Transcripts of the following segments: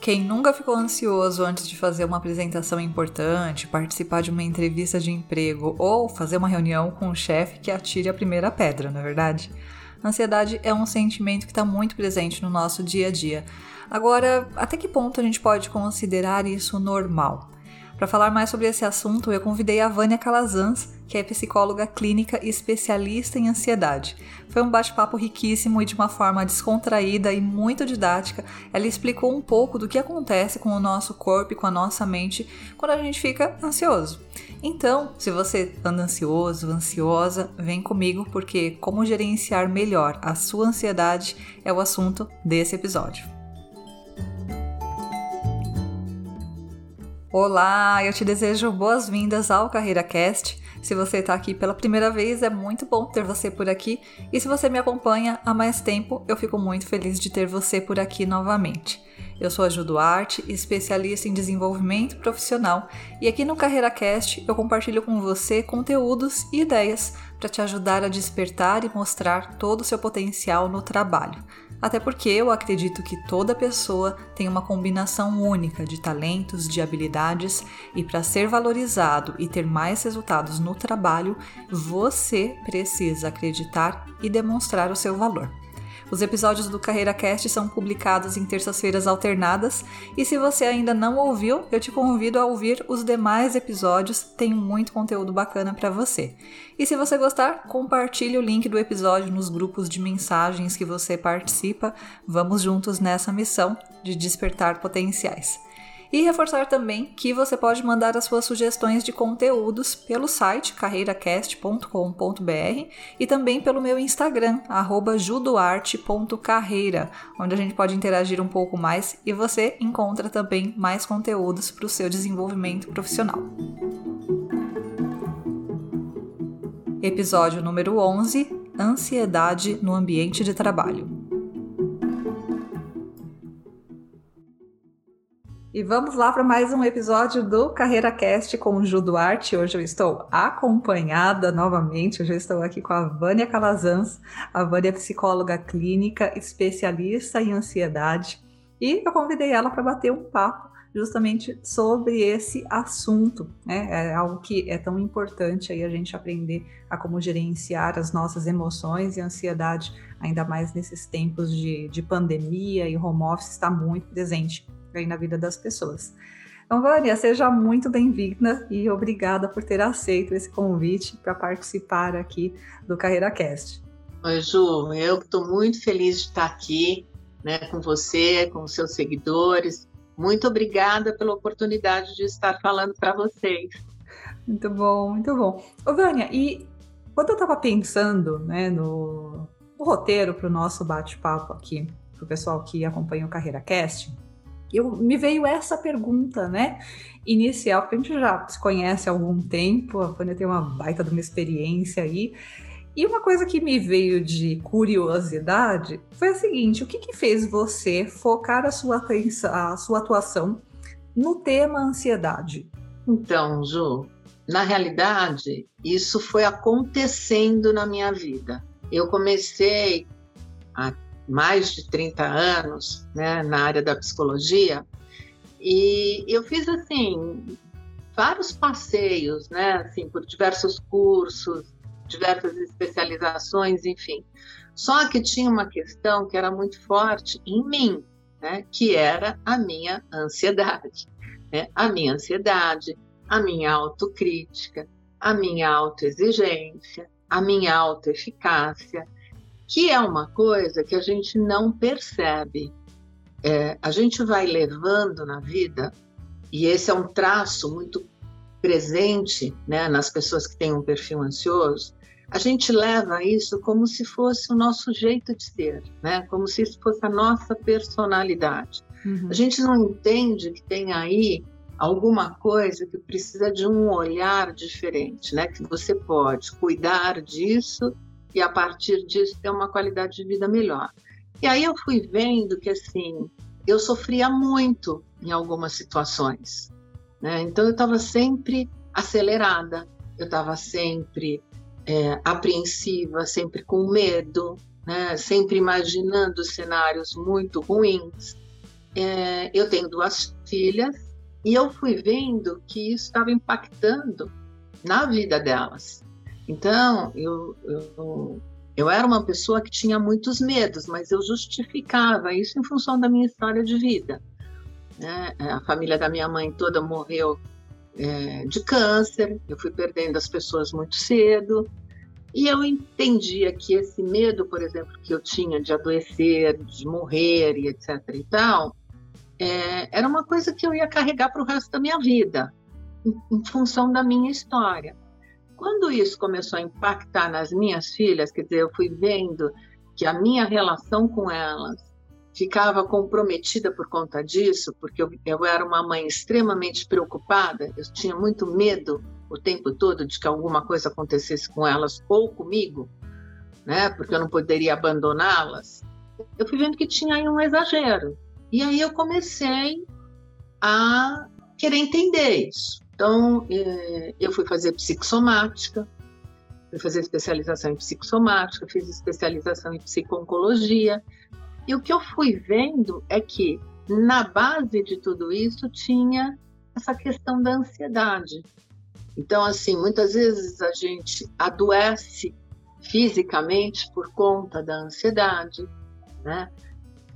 Quem nunca ficou ansioso antes de fazer uma apresentação importante, participar de uma entrevista de emprego ou fazer uma reunião com o chefe que atire a primeira pedra, não é verdade? ansiedade é um sentimento que está muito presente no nosso dia a dia. Agora, até que ponto a gente pode considerar isso normal? Para falar mais sobre esse assunto, eu convidei a Vânia Calazans, que é psicóloga clínica e especialista em ansiedade. Foi um bate-papo riquíssimo e de uma forma descontraída e muito didática. Ela explicou um pouco do que acontece com o nosso corpo e com a nossa mente quando a gente fica ansioso. Então, se você anda ansioso, ansiosa, vem comigo porque como gerenciar melhor a sua ansiedade é o assunto desse episódio. Olá, eu te desejo boas-vindas ao Carreira Cast. Se você está aqui pela primeira vez, é muito bom ter você por aqui. E se você me acompanha há mais tempo, eu fico muito feliz de ter você por aqui novamente. Eu sou a Ju Duarte, especialista em desenvolvimento profissional, e aqui no Carreira Cast eu compartilho com você conteúdos e ideias para te ajudar a despertar e mostrar todo o seu potencial no trabalho até porque eu acredito que toda pessoa tem uma combinação única de talentos, de habilidades, e para ser valorizado e ter mais resultados no trabalho, você precisa acreditar e demonstrar o seu valor. Os episódios do Carreira Cast são publicados em terças-feiras alternadas e se você ainda não ouviu, eu te convido a ouvir os demais episódios, tem muito conteúdo bacana para você. E se você gostar, compartilhe o link do episódio nos grupos de mensagens que você participa. Vamos juntos nessa missão de despertar potenciais. E reforçar também que você pode mandar as suas sugestões de conteúdos pelo site carreiracast.com.br e também pelo meu Instagram, judoarte.carreira, onde a gente pode interagir um pouco mais e você encontra também mais conteúdos para o seu desenvolvimento profissional. Episódio número 11 Ansiedade no ambiente de trabalho. E vamos lá para mais um episódio do Carreira Cast com o Ju Duarte. Hoje eu estou acompanhada novamente. Hoje eu estou aqui com a Vânia Calazans. A Vânia é psicóloga clínica, especialista em ansiedade. E eu convidei ela para bater um papo justamente sobre esse assunto. Né? É algo que é tão importante aí a gente aprender a como gerenciar as nossas emoções e ansiedade, ainda mais nesses tempos de, de pandemia e home office está muito presente aí na vida das pessoas. Então, Vânia, seja muito bem-vinda e obrigada por ter aceito esse convite para participar aqui do Carreira Cast. Oi, Ju, eu estou muito feliz de estar aqui né, com você, com os seus seguidores. Muito obrigada pela oportunidade de estar falando para vocês. Muito bom, muito bom. Ô, Vânia, e quando eu estava pensando né, no, no roteiro para o nosso bate-papo aqui, para o pessoal que acompanha o Carreira Cast, eu, me veio essa pergunta, né? Inicial, porque a gente já se conhece há algum tempo, a Vânia tem uma baita de uma experiência aí. E uma coisa que me veio de curiosidade foi a seguinte: o que, que fez você focar a sua, atenção, a sua atuação no tema ansiedade? Então, Ju, na realidade, isso foi acontecendo na minha vida. Eu comecei a mais de 30 anos né, na área da psicologia, e eu fiz assim vários passeios, né, assim, por diversos cursos, diversas especializações, enfim. Só que tinha uma questão que era muito forte em mim, né, que era a minha ansiedade, né, a minha ansiedade, a minha autocrítica, a minha autoexigência, a minha autoeficácia que é uma coisa que a gente não percebe. É, a gente vai levando na vida, e esse é um traço muito presente né, nas pessoas que têm um perfil ansioso, a gente leva isso como se fosse o nosso jeito de ser, né? como se isso fosse a nossa personalidade. Uhum. A gente não entende que tem aí alguma coisa que precisa de um olhar diferente, né? que você pode cuidar disso e a partir disso ter uma qualidade de vida melhor. E aí eu fui vendo que assim eu sofria muito em algumas situações, né? Então eu estava sempre acelerada, eu estava sempre é, apreensiva, sempre com medo, né? Sempre imaginando cenários muito ruins. é, eu tenho duas filhas e eu fui vendo que isso estava impactando na vida delas. Então, eu, eu, eu era uma pessoa que tinha muitos medos, mas eu justificava isso em função da minha história de vida. Né? A família da minha mãe toda morreu é, de câncer, eu fui perdendo as pessoas muito cedo, e eu entendia que esse medo, por exemplo, que eu tinha de adoecer, de morrer e etc e tal, é, era uma coisa que eu ia carregar para o resto da minha vida, em, em função da minha história. Quando isso começou a impactar nas minhas filhas, quer dizer, eu fui vendo que a minha relação com elas ficava comprometida por conta disso, porque eu, eu, era uma mãe extremamente preocupada, eu tinha muito medo o tempo todo de que alguma coisa acontecesse com elas ou comigo, né? Porque eu não poderia abandoná-las. Eu fui vendo que tinha aí um exagero. E aí eu comecei a querer entender isso. Então, eh, eu fui fazer psicossomática, fui fazer especialização em psicossomática, fiz especialização em psico-oncologia. E o que eu fui vendo é que na base de tudo isso tinha essa questão da ansiedade. Então, assim, muitas vezes a gente adoece fisicamente por conta da ansiedade, né?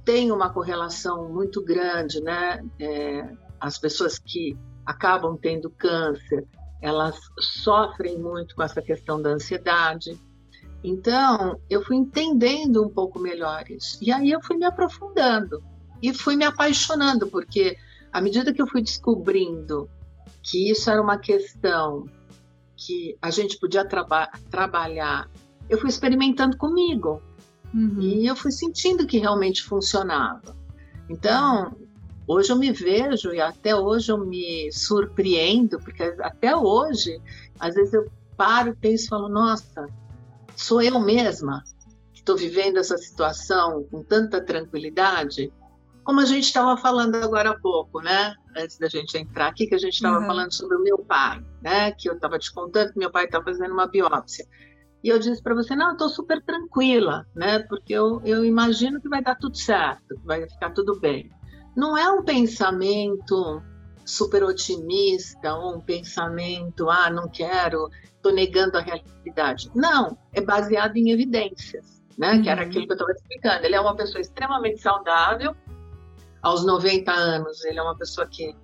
Tem uma correlação muito grande, né? É, as pessoas que acabam tendo câncer, elas sofrem muito com essa questão da ansiedade. Então, eu fui entendendo um pouco melhor isso. E aí eu fui me aprofundando e fui me apaixonando, porque à medida que eu fui descobrindo que isso era uma questão que a gente podia traba trabalhar, eu fui experimentando comigo. Uhum. E eu fui sentindo que realmente funcionava. Então, hoje eu me vejo e até hoje eu me surpreendo, porque até hoje, às vezes eu paro, penso e falo, nossa, sou eu mesma que estou vivendo essa situação com tanta tranquilidade como a gente estava falando agora há pouco, né? Antes da gente entrar aqui, que a gente estava uhum. falando sobre o meu pai, né? Que eu estava te contando que meu pai estava fazendo uma biópsia. E eu disse para você, não, eu estou super tranquila, né? Porque eu, eu imagino que vai dar tudo certo, que vai ficar tudo bem. Não é um pensamento super otimista ou um pensamento, ah, não quero, estou negando a realidade. Não, é baseado em evidências, né? Uhum. Que era uhum. aquilo que eu estava explicando. Ele é uma pessoa extremamente saudável, aos 90 anos, ele é uma pessoa que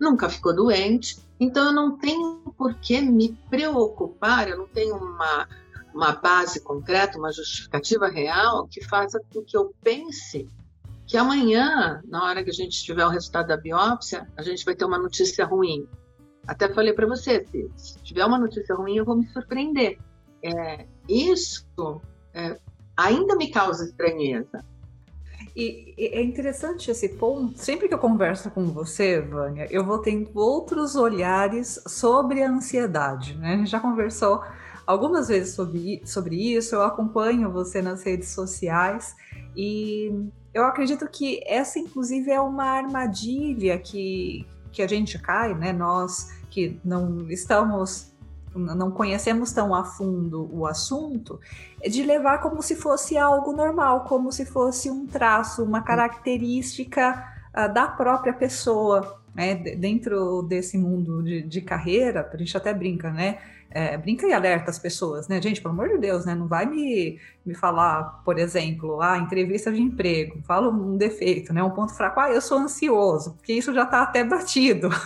nunca ficou doente, então eu não tenho por que me preocupar, eu não tenho uma, uma base concreta, uma justificativa real que faça com que eu pense que amanhã, na hora que a gente tiver o resultado da biópsia, a gente vai ter uma notícia ruim. Até falei para você, se tiver uma notícia ruim, eu vou me surpreender. É, isso é, ainda me causa estranheza, e, é interessante esse ponto. Sempre que eu converso com você, Vânia, eu vou tendo outros olhares sobre a ansiedade, né? A gente já conversou algumas vezes sobre, sobre isso, eu acompanho você nas redes sociais e eu acredito que essa, inclusive, é uma armadilha que, que a gente cai, né? Nós que não estamos não conhecemos tão a fundo o assunto, de levar como se fosse algo normal, como se fosse um traço, uma característica uh, da própria pessoa, né? Dentro desse mundo de, de carreira, a gente até brinca, né? É, brinca e alerta as pessoas, né? Gente, pelo amor de Deus, né? Não vai me, me falar, por exemplo, ah, entrevista de emprego, fala um defeito, né? Um ponto fraco, ah, eu sou ansioso, porque isso já está até batido.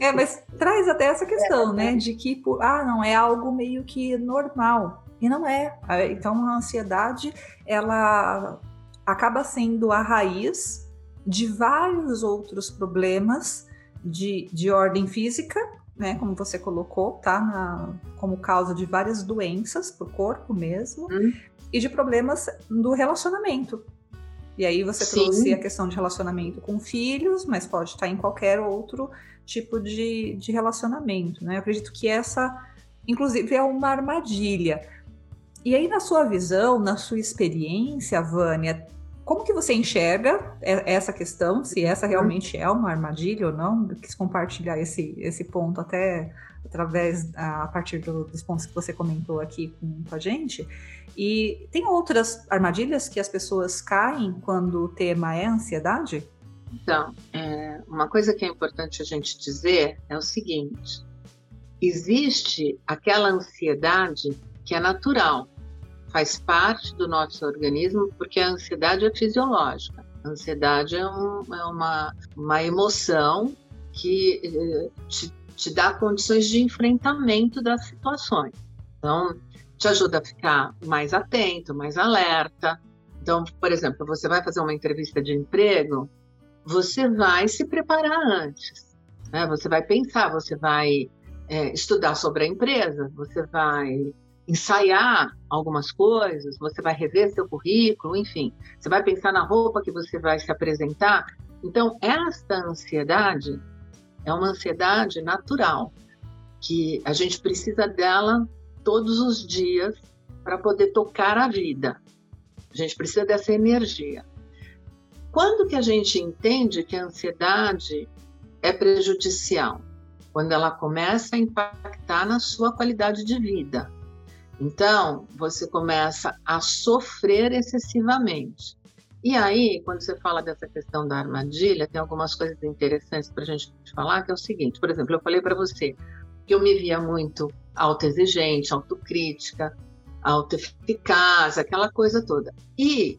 É, mas traz até essa questão, é, né? De que, por, ah, não, é algo meio que normal. E não é. Então, a ansiedade, ela acaba sendo a raiz de vários outros problemas de, de ordem física, né? Como você colocou, tá? Na, como causa de várias doenças pro corpo mesmo. Hum. E de problemas do relacionamento. E aí você Sim. trouxe a questão de relacionamento com filhos, mas pode estar em qualquer outro tipo de, de relacionamento, né? Eu acredito que essa, inclusive, é uma armadilha. E aí, na sua visão, na sua experiência, Vânia, como que você enxerga essa questão, se essa realmente é uma armadilha ou não? Eu quis compartilhar esse, esse ponto até através, a partir do, dos pontos que você comentou aqui com, com a gente. E tem outras armadilhas que as pessoas caem quando o tema é ansiedade? Então, é, uma coisa que é importante a gente dizer é o seguinte: existe aquela ansiedade que é natural, faz parte do nosso organismo, porque a ansiedade é fisiológica. A ansiedade é, um, é uma, uma emoção que eh, te, te dá condições de enfrentamento das situações. Então, te ajuda a ficar mais atento, mais alerta. Então, por exemplo, você vai fazer uma entrevista de emprego, você vai se preparar antes. Né? Você vai pensar, você vai é, estudar sobre a empresa, você vai ensaiar algumas coisas, você vai rever seu currículo, enfim, você vai pensar na roupa que você vai se apresentar. Então, esta ansiedade é uma ansiedade natural, que a gente precisa dela todos os dias para poder tocar a vida. A gente precisa dessa energia. Quando que a gente entende que a ansiedade é prejudicial? Quando ela começa a impactar na sua qualidade de vida. Então, você começa a sofrer excessivamente. E aí, quando você fala dessa questão da armadilha, tem algumas coisas interessantes para a gente falar, que é o seguinte, por exemplo, eu falei para você que eu me via muito autoexigente, autocrítica, autoeficaz, aquela coisa toda. E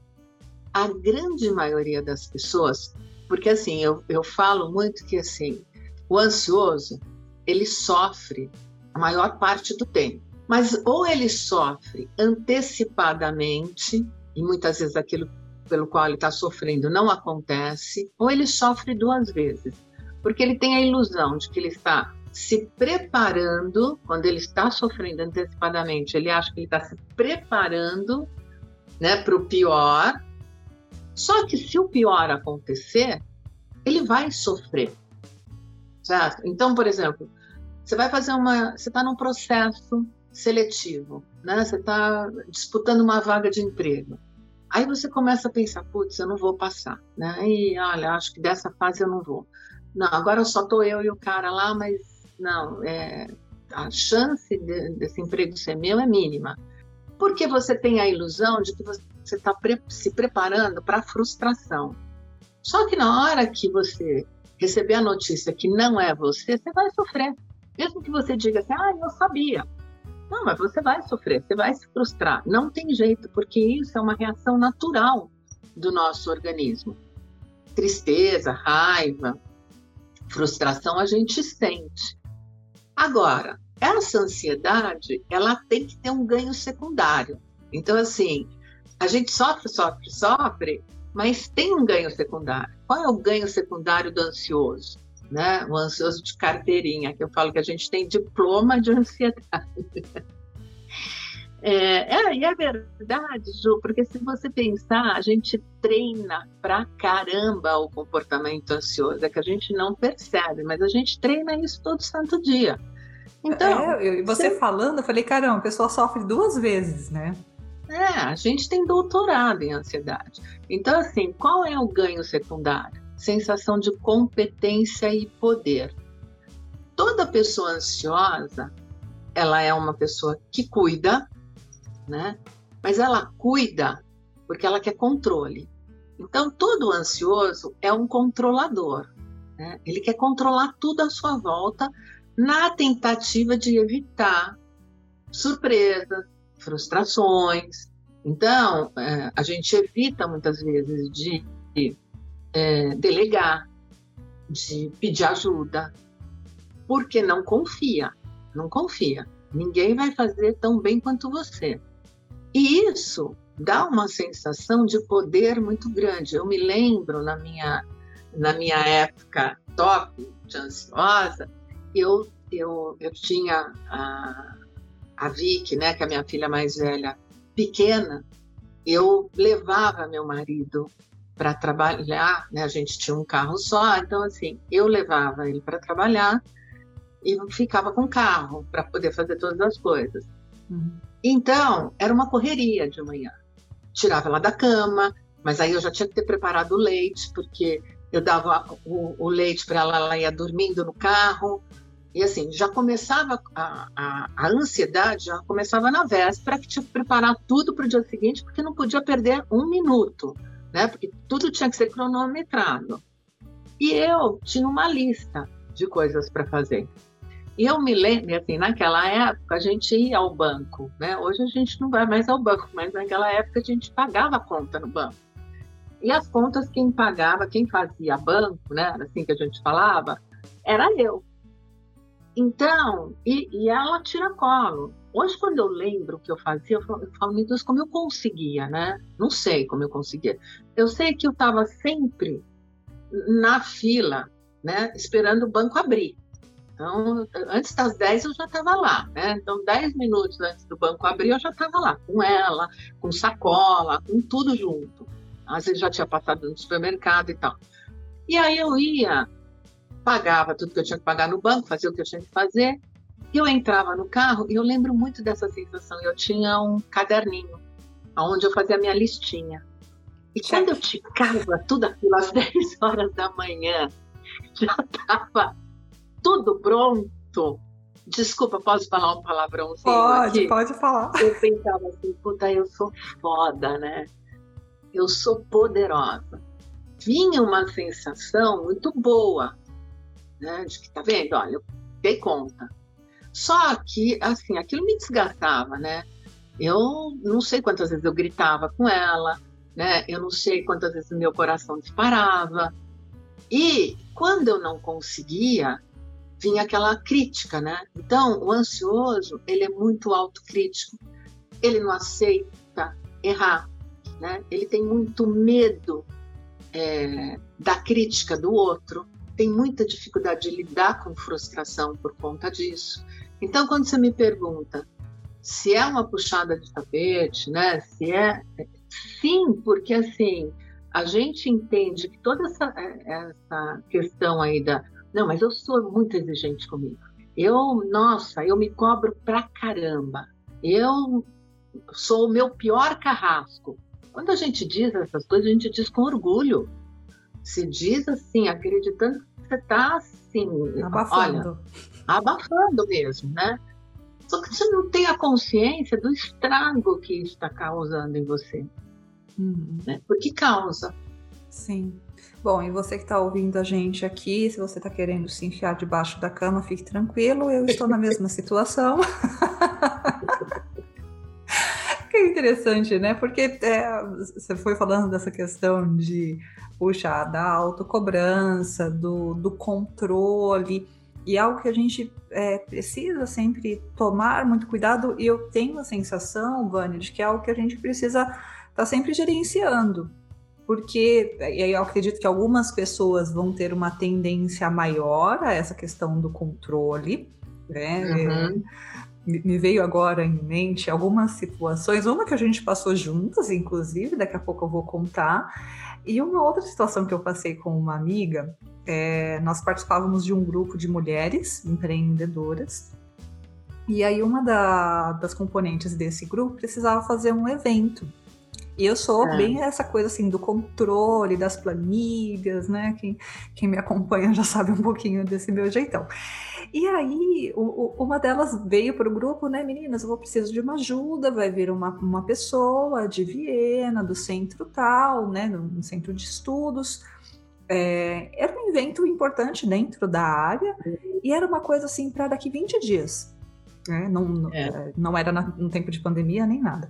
a grande maioria das pessoas, porque assim, eu, eu falo muito que assim, o ansioso, ele sofre a maior parte do tempo. Mas ou ele sofre antecipadamente, e muitas vezes aquilo pelo qual ele está sofrendo não acontece, ou ele sofre duas vezes, porque ele tem a ilusão de que ele está se preparando, quando ele está sofrendo antecipadamente, ele acha que ele está se preparando né, para o pior, só que se o pior acontecer, ele vai sofrer. Certo? Então, por exemplo, você vai fazer uma. Você está num processo seletivo, né? Você está disputando uma vaga de emprego. Aí você começa a pensar, putz, eu não vou passar, né? E olha, acho que dessa fase eu não vou. Não, agora só tô eu e o cara lá, mas não, é, a chance de, desse emprego ser meu é mínima. Porque você tem a ilusão de que você está pre se preparando para a frustração. Só que na hora que você receber a notícia que não é você, você vai sofrer. Mesmo que você diga assim, ah, eu sabia. Não, mas você vai sofrer, você vai se frustrar. Não tem jeito, porque isso é uma reação natural do nosso organismo. Tristeza, raiva, frustração a gente sente. Agora, essa ansiedade, ela tem que ter um ganho secundário. Então, assim, a gente sofre, sofre, sofre, mas tem um ganho secundário. Qual é o ganho secundário do ansioso? Né? O ansioso de carteirinha, que eu falo que a gente tem diploma de ansiedade. É, é, e é verdade, Ju, porque se você pensar, a gente treina pra caramba o comportamento ansioso, é que a gente não percebe, mas a gente treina isso todo santo dia. Então, é, você, falando, eu falei, caramba, a pessoa sofre duas vezes, né? É, a gente tem doutorado em ansiedade. Então, assim, qual é o ganho secundário? Sensação de competência e poder. Toda pessoa ansiosa, ela é uma pessoa que cuida, né? Mas ela cuida porque ela quer controle. Então, todo ansioso é um controlador. Né? Ele quer controlar tudo à sua volta na tentativa de evitar surpresas, frustrações. Então, é, a gente evita muitas vezes de é, delegar, de pedir ajuda, porque não confia, não confia. Ninguém vai fazer tão bem quanto você. E isso dá uma sensação de poder muito grande. Eu me lembro na minha na minha época top de ansiosa, eu eu, eu tinha a, a Vicky, né, que é a minha filha mais velha, pequena, eu levava meu marido para trabalhar, né? A gente tinha um carro só, então assim, eu levava ele para trabalhar e ficava com o carro para poder fazer todas as coisas. Uhum. Então, era uma correria de manhã. Tirava ela da cama, mas aí eu já tinha que ter preparado o leite, porque eu dava o, o leite para ela, ela ia dormindo no carro. E assim, já começava a, a, a, ansiedade, já começava na véspera, que tinha que preparar tudo para o dia seguinte, porque não podia perder um minuto né? Porque tudo tinha que ser cronometrado. E eu tinha uma lista de coisas para fazer. E eu me lembro, assim, naquela época a gente ia ao banco, né? Hoje a gente não vai mais ao banco, mas naquela época a gente pagava a conta no banco. E as contas quem pagava, quem fazia banco, né? Assim que a gente falava, era eu. Então, e, e ela tira colo. Hoje, quando eu lembro o que eu fazia, eu falo, eu falo, meu Deus, como eu conseguia, né? Não sei como eu conseguia. Eu sei que eu estava sempre na fila, né? Esperando o banco abrir. Então, antes das 10 eu já estava lá, né? Então, 10 minutos antes do banco abrir, eu já estava lá, com ela, com sacola, com tudo junto. Às vezes já tinha passado no supermercado e tal. E aí eu ia, pagava tudo que eu tinha que pagar no banco, fazia o que eu tinha que fazer, e eu entrava no carro e eu lembro muito dessa sensação. Eu tinha um caderninho onde eu fazia a minha listinha. E quando eu ticava tudo aquilo às 10 horas da manhã, já estava tudo pronto. Desculpa, posso falar um palavrãozinho Pode, aqui? pode falar. Eu pensava assim, puta, eu sou foda, né? Eu sou poderosa. Vinha uma sensação muito boa, né? De que, tá vendo? Olha, eu dei conta. Só que, assim, aquilo me desgastava, né? Eu não sei quantas vezes eu gritava com ela, né? Eu não sei quantas vezes meu coração disparava. E quando eu não conseguia, vinha aquela crítica, né? Então, o ansioso, ele é muito autocrítico. Ele não aceita errar, né? Ele tem muito medo é, da crítica do outro, tem muita dificuldade de lidar com frustração por conta disso. Então, quando você me pergunta se é uma puxada de tapete, né? Se é sim, porque assim a gente entende que toda essa, essa questão aí da não, mas eu sou muito exigente comigo. Eu, nossa, eu me cobro pra caramba. Eu sou o meu pior carrasco. Quando a gente diz essas coisas, a gente diz com orgulho. Se diz assim, acreditando você está assim, abafando. Olha, abafando mesmo, né? Só que você não tem a consciência do estrago que está causando em você. Uhum. Né? Porque causa. Sim. Bom, e você que está ouvindo a gente aqui, se você está querendo se enfiar debaixo da cama, fique tranquilo, eu estou na mesma situação. interessante, né? Porque é, você foi falando dessa questão de, puxa, da autocobrança, do, do controle. E é algo que a gente é, precisa sempre tomar muito cuidado, e eu tenho a sensação, Vânia, de que é algo que a gente precisa estar tá sempre gerenciando. Porque, eu acredito que algumas pessoas vão ter uma tendência maior a essa questão do controle, né? Uhum. Me veio agora em mente algumas situações, uma que a gente passou juntas, inclusive, daqui a pouco eu vou contar, e uma outra situação que eu passei com uma amiga, é, nós participávamos de um grupo de mulheres empreendedoras. E aí uma da, das componentes desse grupo precisava fazer um evento. E eu sou é. bem essa coisa assim do controle das planilhas, né? Quem, quem me acompanha já sabe um pouquinho desse meu jeitão. E aí, o, o, uma delas veio para o grupo, né, meninas? Eu vou preciso de uma ajuda. Vai vir uma, uma pessoa de Viena, do centro tal, né, no centro de estudos é, era um evento importante dentro da área e era uma coisa assim para daqui 20 dias. Né? Não, é. é. não era no tempo de pandemia nem nada.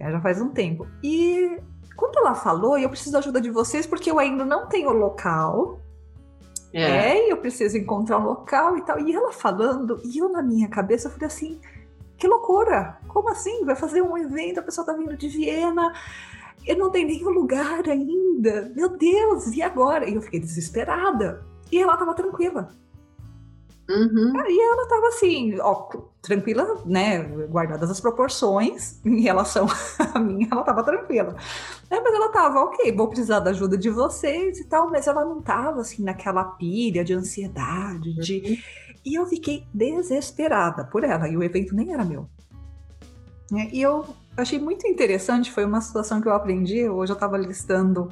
Já faz um tempo. E quando ela falou, eu preciso da ajuda de vocês porque eu ainda não tenho local. É. é, eu preciso encontrar um local e tal. E ela falando, e eu na minha cabeça eu falei assim: que loucura! Como assim? Vai fazer um evento, a pessoa tá vindo de Viena, eu não tenho nenhum lugar ainda. Meu Deus, e agora? E eu fiquei desesperada. E ela tava tranquila. Uhum. E ela tava assim, ó, tranquila, né? Guardadas as proporções em relação a mim, ela tava tranquila. É, mas ela tava, ok, vou precisar da ajuda de vocês e tal, mas ela não tava assim naquela pilha de ansiedade, de. Uhum. E eu fiquei desesperada por ela, e o evento nem era meu. É, e eu achei muito interessante, foi uma situação que eu aprendi, hoje eu estava listando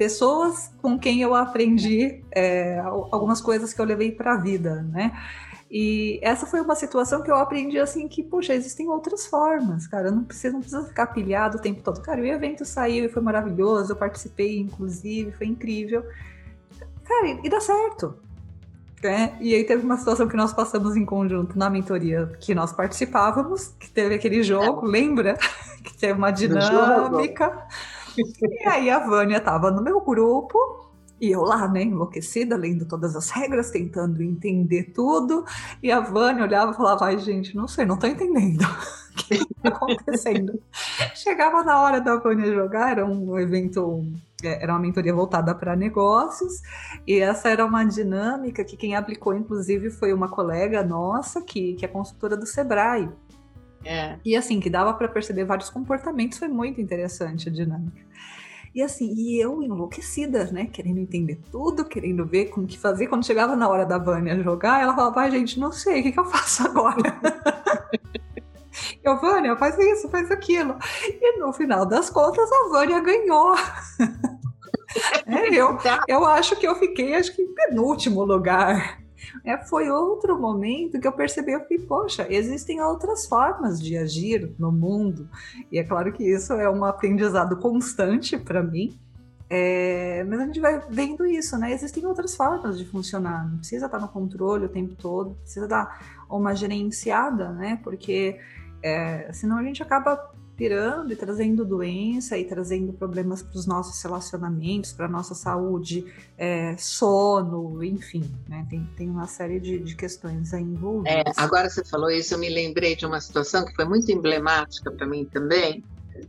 pessoas com quem eu aprendi é, algumas coisas que eu levei para a vida, né? E essa foi uma situação que eu aprendi assim que, poxa, existem outras formas, cara. Não precisa, não precisa ficar pilhado o tempo todo. Cara, o evento saiu e foi maravilhoso, eu participei, inclusive, foi incrível. Cara, e, e dá certo. É, e aí teve uma situação que nós passamos em conjunto na mentoria que nós participávamos, que teve aquele jogo, lembra? que teve uma dinâmica. E aí a Vânia estava no meu grupo e eu lá, né, enlouquecida, lendo todas as regras, tentando entender tudo. E a Vânia olhava e falava: Ai, gente, não sei, não tô entendendo o que está acontecendo. Chegava na hora da Vânia jogar, era um evento, é, era uma mentoria voltada para negócios, e essa era uma dinâmica que quem aplicou, inclusive, foi uma colega nossa, que, que é consultora do Sebrae. É. E assim, que dava para perceber vários comportamentos, foi muito interessante a dinâmica. E assim, e eu enlouquecida, né? Querendo entender tudo, querendo ver como que fazer. Quando chegava na hora da Vânia jogar, ela falava, ai, gente, não sei, o que, que eu faço agora? eu, Vânia, faz isso, faz aquilo. E no final das contas, a Vânia ganhou. é, eu, eu acho que eu fiquei, acho que em penúltimo lugar. É, foi outro momento que eu percebi, fiquei, poxa, existem outras formas de agir no mundo. E é claro que isso é um aprendizado constante para mim. É, mas a gente vai vendo isso, né? Existem outras formas de funcionar. Não precisa estar no controle o tempo todo, precisa dar uma gerenciada, né? Porque é, senão a gente acaba pirando e trazendo doença e trazendo problemas para os nossos relacionamentos, para a nossa saúde, é, sono, enfim, né? Tem, tem uma série de, de questões aí envolvidas. É, agora você falou isso, eu me lembrei de uma situação que foi muito emblemática para mim também.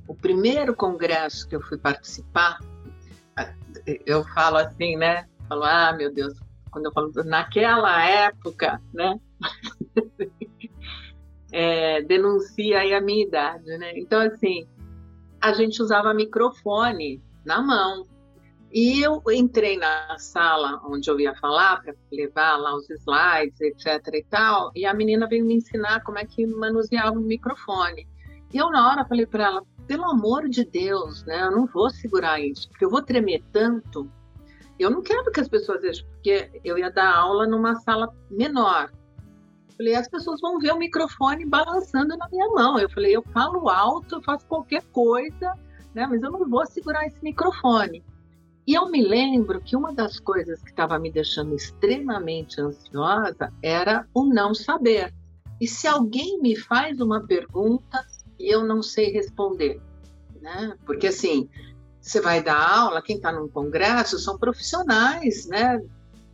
O primeiro congresso que eu fui participar, eu falo assim, né? Falo, ah, meu Deus, quando eu falo naquela época, né? é, denuncia aí a minha idade, né? Então, assim, a gente usava microfone na mão. E eu entrei na sala onde eu ia falar para levar lá os slides, etc e tal, e a menina veio me ensinar como é que manuseava o microfone. E eu na hora falei para ela, pelo amor de Deus, né, eu não vou segurar isso, porque eu vou tremer tanto. Eu não quero que as pessoas vejam, porque eu ia dar aula numa sala menor. Falei, as pessoas vão ver o microfone balançando na minha mão. Eu falei, eu falo alto, eu faço qualquer coisa, né? Mas eu não vou segurar esse microfone. E eu me lembro que uma das coisas que estava me deixando extremamente ansiosa era o não saber. E se alguém me faz uma pergunta e eu não sei responder, né? Porque assim, você vai dar aula, quem está num congresso são profissionais, né?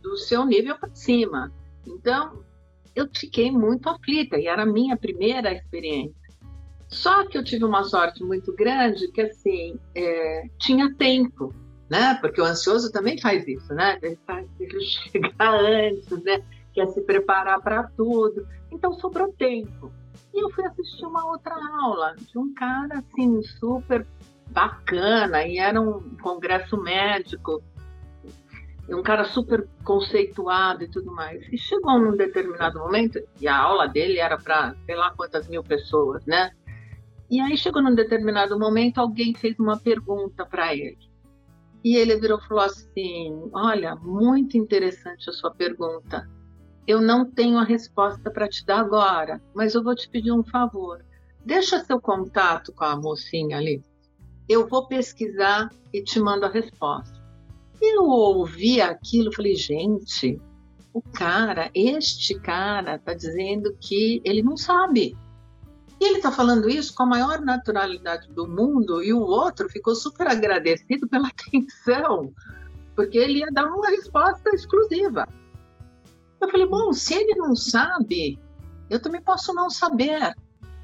Do seu nível para cima. Então, eu fiquei muito aflita e era a minha primeira experiência. Só que eu tive uma sorte muito grande que, assim, é, tinha tempo, né? Porque o ansioso também faz isso, né? Ele, faz, ele chegar antes, né? Quer se preparar para tudo. Então, sobrou tempo. E eu fui assistir uma outra aula de um cara, assim, super bacana, e era um congresso médico um cara super conceituado e tudo mais. E chegou num determinado momento, e a aula dele era para sei lá quantas mil pessoas, né? E aí chegou num determinado momento, alguém fez uma pergunta para ele. E ele virou e falou assim: Olha, muito interessante a sua pergunta. Eu não tenho a resposta para te dar agora, mas eu vou te pedir um favor. Deixa seu contato com a mocinha ali. Eu vou pesquisar e te mando a resposta. Eu ouvi aquilo, falei, gente, o cara, este cara, está dizendo que ele não sabe. E ele está falando isso com a maior naturalidade do mundo, e o outro ficou super agradecido pela atenção, porque ele ia dar uma resposta exclusiva. Eu falei, bom, se ele não sabe, eu também posso não saber.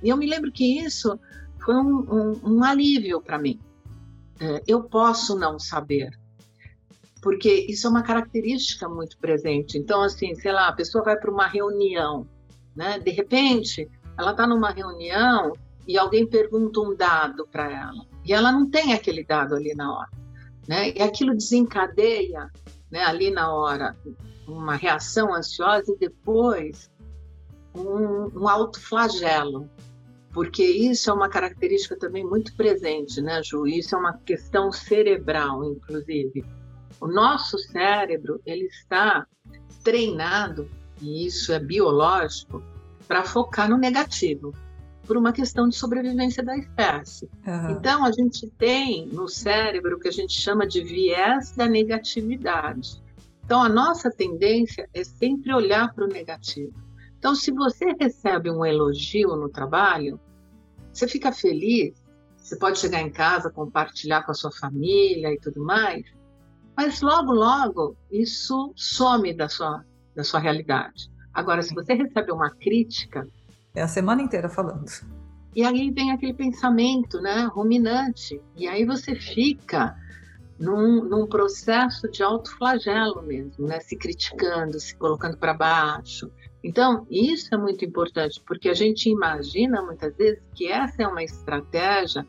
E eu me lembro que isso foi um, um, um alívio para mim. É, eu posso não saber, porque isso é uma característica muito presente. Então, assim, sei lá, a pessoa vai para uma reunião, né? De repente, ela está numa reunião e alguém pergunta um dado para ela e ela não tem aquele dado ali na hora, né? E aquilo desencadeia, né? Ali na hora uma reação ansiosa e depois um, um autoflagelo, porque isso é uma característica também muito presente, né, Ju? Isso é uma questão cerebral, inclusive. O nosso cérebro ele está treinado e isso é biológico para focar no negativo por uma questão de sobrevivência da espécie. Uhum. Então a gente tem no cérebro o que a gente chama de viés da negatividade. Então, a nossa tendência é sempre olhar para o negativo. Então, se você recebe um elogio no trabalho, você fica feliz, você pode chegar em casa, compartilhar com a sua família e tudo mais, mas logo, logo, isso some da sua, da sua realidade. Agora, se você recebe uma crítica. É a semana inteira falando. E aí vem aquele pensamento, né, ruminante. E aí você fica num, num processo de autoflagelo mesmo, né, se criticando, se colocando para baixo. Então, isso é muito importante, porque a gente imagina muitas vezes que essa é uma estratégia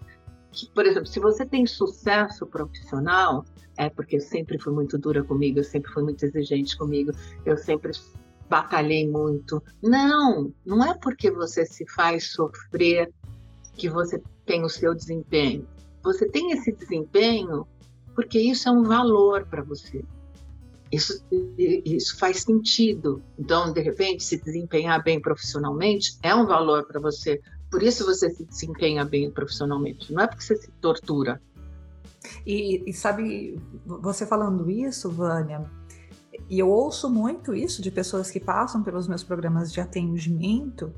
que, por exemplo, se você tem sucesso profissional, é porque eu sempre fui muito dura comigo, eu sempre fui muito exigente comigo, eu sempre batalhei muito. Não, não é porque você se faz sofrer que você tem o seu desempenho. Você tem esse desempenho porque isso é um valor para você. Isso, isso faz sentido. Então, de repente, se desempenhar bem profissionalmente é um valor para você. Por isso você se desempenha bem profissionalmente. Não é porque você se tortura. E, e sabe, você falando isso, Vânia, e eu ouço muito isso de pessoas que passam pelos meus programas de atendimento,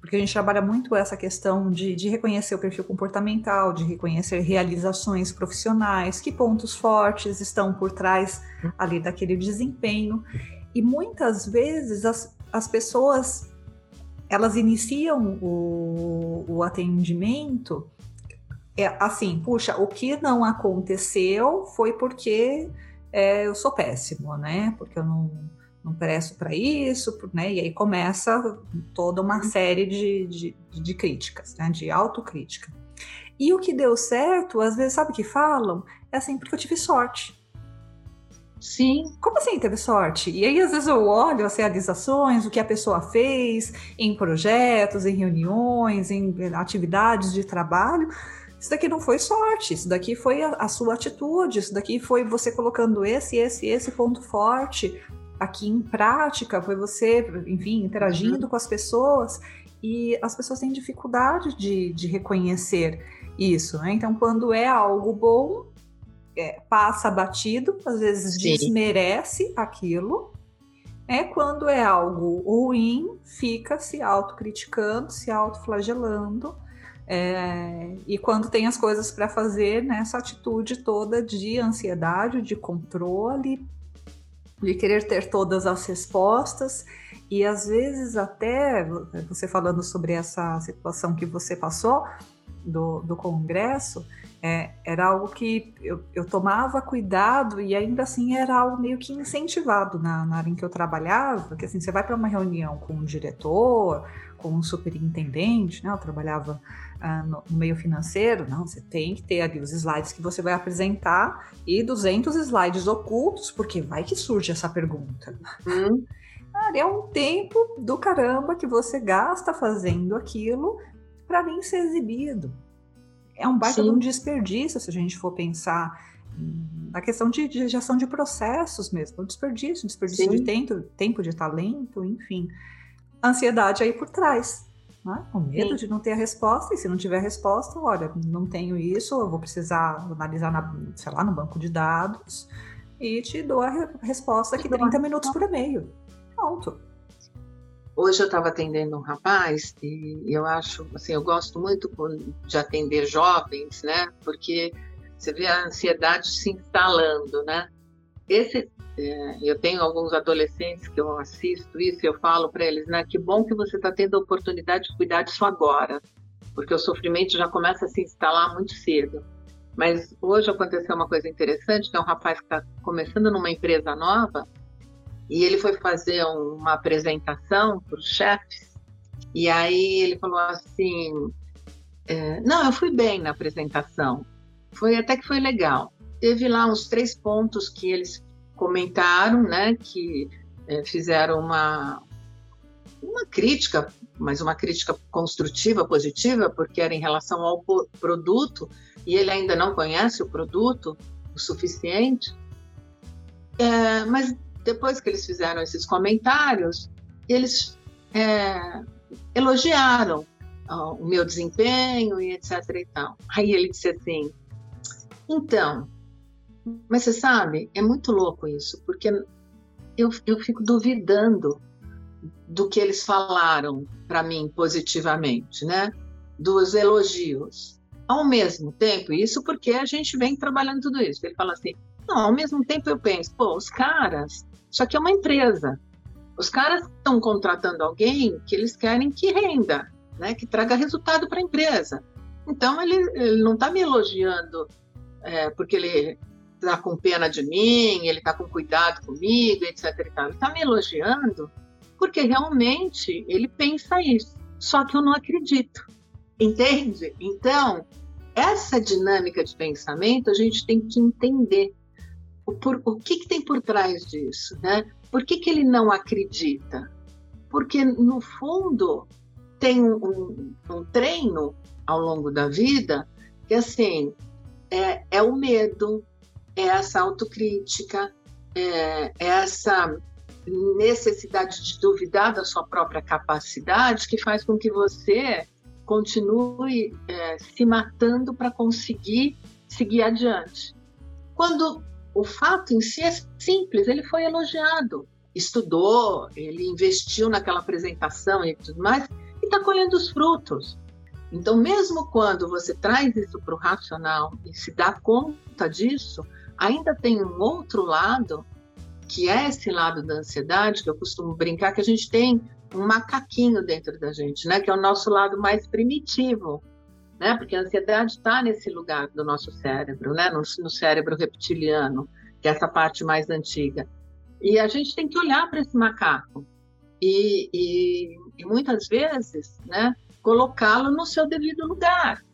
porque a gente trabalha muito essa questão de, de, reconhecer o perfil comportamental, de reconhecer realizações profissionais, que pontos fortes estão por trás ali daquele desempenho. E muitas vezes as, as pessoas elas iniciam o, o atendimento é, assim, puxa, o que não aconteceu foi porque é, eu sou péssimo, né? Porque eu não, não presto para isso, né? E aí começa toda uma uhum. série de, de, de críticas, né? De autocrítica. E o que deu certo, às vezes, sabe o que falam? É assim, porque eu tive sorte. Sim. Como assim teve sorte? E aí, às vezes, eu olho as realizações, o que a pessoa fez em projetos, em reuniões, em atividades de trabalho. Isso daqui não foi sorte, isso daqui foi a, a sua atitude, isso daqui foi você colocando esse, esse, esse ponto forte aqui em prática, foi você, enfim, interagindo uhum. com as pessoas e as pessoas têm dificuldade de, de reconhecer isso, né? Então, quando é algo bom, é, passa batido, às vezes Sim. desmerece aquilo. É quando é algo ruim, fica se autocriticando, se autoflagelando é, e quando tem as coisas para fazer, né, essa atitude toda de ansiedade, de controle, de querer ter todas as respostas, e às vezes até você falando sobre essa situação que você passou do, do congresso, é, era algo que eu, eu, tomava cuidado e ainda assim era algo meio que incentivado na, na área em que eu trabalhava, porque assim, você vai para uma reunião com um diretor, com um superintendente, né? Eu trabalhava ah, no, no, meio financeiro, não, você tem que ter ali os slides que você vai apresentar e 200 slides ocultos, porque vai que surge essa pergunta. Hum. é um tempo do caramba que você gasta fazendo aquilo para nem ser exibido. É um baita de um desperdício se a gente for pensar na questão de, de gestão de processos mesmo, um desperdício, desperdício Sim. de tempo, tempo de talento, enfim ansiedade aí por trás. Né? O medo Sim. de não ter a resposta, e se não tiver resposta, olha, não tenho isso, eu vou precisar analisar, na, sei lá, no banco de dados e te dou a re resposta aqui 30 minutos por e-mail. Pronto. Hoje eu estava atendendo um rapaz e eu acho, assim, eu gosto muito de atender jovens, né? Porque você vê a ansiedade se instalando, né? Esse é, eu tenho alguns adolescentes que eu assisto isso e eu falo para eles, né? Que bom que você está tendo a oportunidade de cuidar disso agora, porque o sofrimento já começa a se instalar muito cedo. Mas hoje aconteceu uma coisa interessante, que é um rapaz que está começando numa empresa nova e ele foi fazer uma apresentação para os chefes e aí ele falou assim, é, não, eu fui bem na apresentação, foi até que foi legal. Teve lá uns três pontos que eles comentaram, né, que é, fizeram uma uma crítica, mas uma crítica construtiva, positiva, porque era em relação ao produto e ele ainda não conhece o produto o suficiente. É, mas depois que eles fizeram esses comentários, eles é, elogiaram ó, o meu desempenho e etc. E tal. Aí ele disse assim: então, mas você sabe, é muito louco isso, porque eu, eu fico duvidando do que eles falaram para mim positivamente, né? Dos elogios. Ao mesmo tempo, isso porque a gente vem trabalhando tudo isso. Ele fala assim: não, ao mesmo tempo eu penso, pô, os caras, isso aqui é uma empresa. Os caras estão contratando alguém que eles querem que renda, né? Que traga resultado para a empresa. Então ele, ele não está me elogiando é, porque ele está com pena de mim, ele está com cuidado comigo, etc. Ele está me elogiando porque realmente ele pensa isso. Só que eu não acredito. Entende? Então, essa dinâmica de pensamento a gente tem que entender. O, por, o que, que, tem por trás disso? Né? Por que, que ele não acredita? Porque, no fundo, tem um, um, treino ao longo da vida que, assim, é, é o medo, é essa autocrítica, é, é essa necessidade de duvidar da sua própria capacidade que faz com que você continue é, se matando para conseguir seguir adiante. Quando o fato em si é simples, ele foi elogiado, estudou, ele investiu naquela apresentação e tudo mais, e está colhendo os frutos. Então, mesmo quando você traz isso para o racional e se dá conta disso, ainda tem um outro lado, que é esse lado da ansiedade, que eu costumo brincar que a gente tem um macaquinho dentro da gente, né? Que é o nosso lado mais primitivo, né? Porque a ansiedade está nesse lugar do nosso cérebro, né? No, no, cérebro reptiliano, que é essa parte mais antiga. E a gente tem que olhar para esse macaco e, e, e muitas vezes, né? Colocá-lo no seu devido lugar.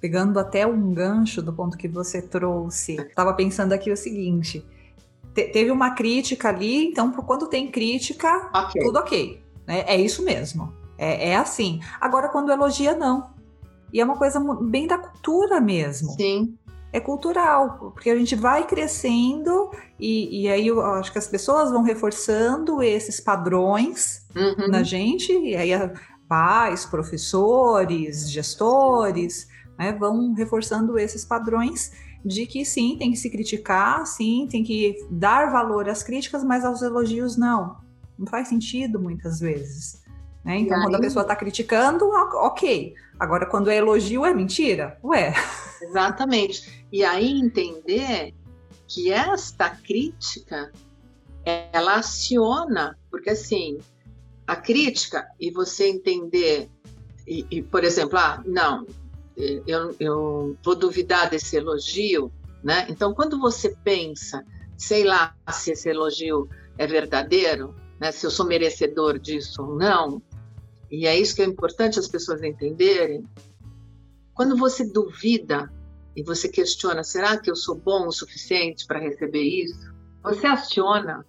Pegando até um gancho do ponto que você trouxe, estava pensando aqui o seguinte: te, teve uma crítica ali, então quando tem crítica, okay. tudo ok. Né? É isso mesmo. É, é assim. Agora, quando elogia, não. E é uma coisa bem da cultura mesmo. Sim. É cultural, porque a gente vai crescendo e, e aí eu acho que as pessoas vão reforçando esses padrões uhum. na gente, e aí pais, professores, gestores, né, vão reforçando esses padrões de que sim, tem que se criticar, sim, tem que dar valor às críticas, mas aos elogios não. Não faz sentido muitas vezes. Né? Então, aí... quando a pessoa está criticando, ok. Agora, quando é elogio, é mentira? Ué. Exatamente. E aí entender que esta crítica ela aciona, porque assim, a crítica e você entender, e, e por exemplo, ah, não, eu, eu vou duvidar desse elogio, né? Então, quando você pensa, sei lá se esse elogio é verdadeiro, né? Se eu sou merecedor disso ou não, e é isso que é importante as pessoas entenderem. Quando você duvida e você questiona, será que eu sou bom o suficiente para receber isso? Você aciona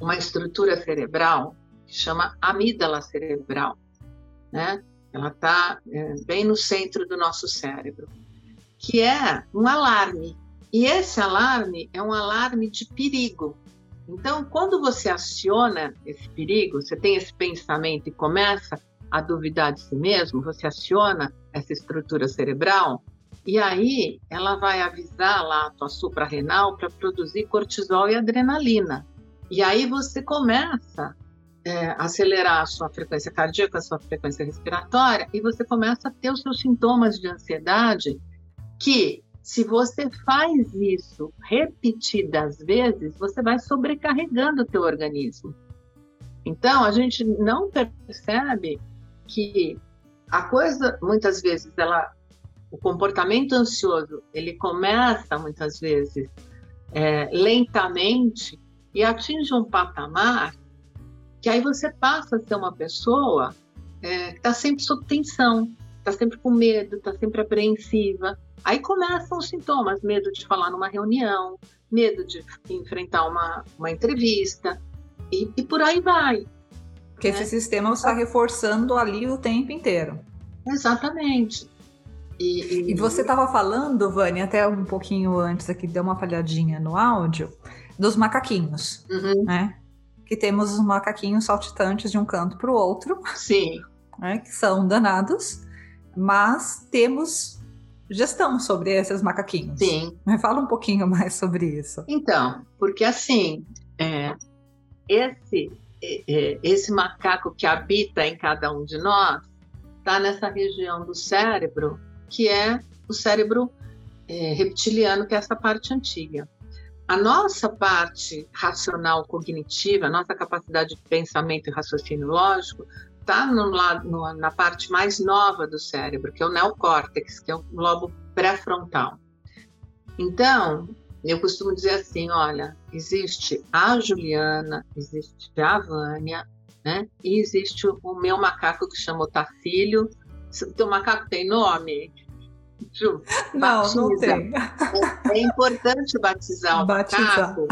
uma estrutura cerebral que chama amígdala cerebral, né? Ela está é, bem no centro do nosso cérebro, que é um alarme. E esse alarme é um alarme de perigo. Então, quando você aciona esse perigo, você tem esse pensamento e começa a duvidar de si mesmo, você aciona essa estrutura cerebral, e aí ela vai avisar lá a tua suprarrenal para produzir cortisol e adrenalina. E aí você começa é, acelerar a sua frequência cardíaca, a sua frequência respiratória, e você começa a ter os seus sintomas de ansiedade, que se você faz isso repetidas vezes, você vai sobrecarregando o teu organismo. Então, a gente não percebe que a coisa, muitas vezes, ela, o comportamento ansioso, ele começa, muitas vezes, é, lentamente e atinge um patamar que aí você passa a ser uma pessoa é, que está sempre sob tensão, está sempre com medo, está sempre apreensiva. Aí começam os sintomas: medo de falar numa reunião, medo de enfrentar uma, uma entrevista, e, e por aí vai. Porque né? esse sistema está reforçando ali o tempo inteiro. Exatamente. E, e... você estava falando, Vânia, até um pouquinho antes aqui, deu uma falhadinha no áudio, dos macaquinhos, uhum. né? que temos os macaquinhos saltitantes de um canto para o outro. Sim. Né, que são danados, mas temos gestão sobre esses macaquinhos. Sim. Me fala um pouquinho mais sobre isso. Então, porque assim, é, esse, é, esse macaco que habita em cada um de nós está nessa região do cérebro que é o cérebro é, reptiliano, que é essa parte antiga. A nossa parte racional cognitiva, a nossa capacidade de pensamento e raciocínio lógico, está na parte mais nova do cérebro, que é o neocórtex, que é o lobo pré-frontal. Então, eu costumo dizer assim, olha, existe a Juliana, existe a Vânia, né? E existe o meu macaco que chama Otacílio. O teu macaco tem nome? Ju, não, batiza. não tem. É, é importante batizar o batizar. macaco,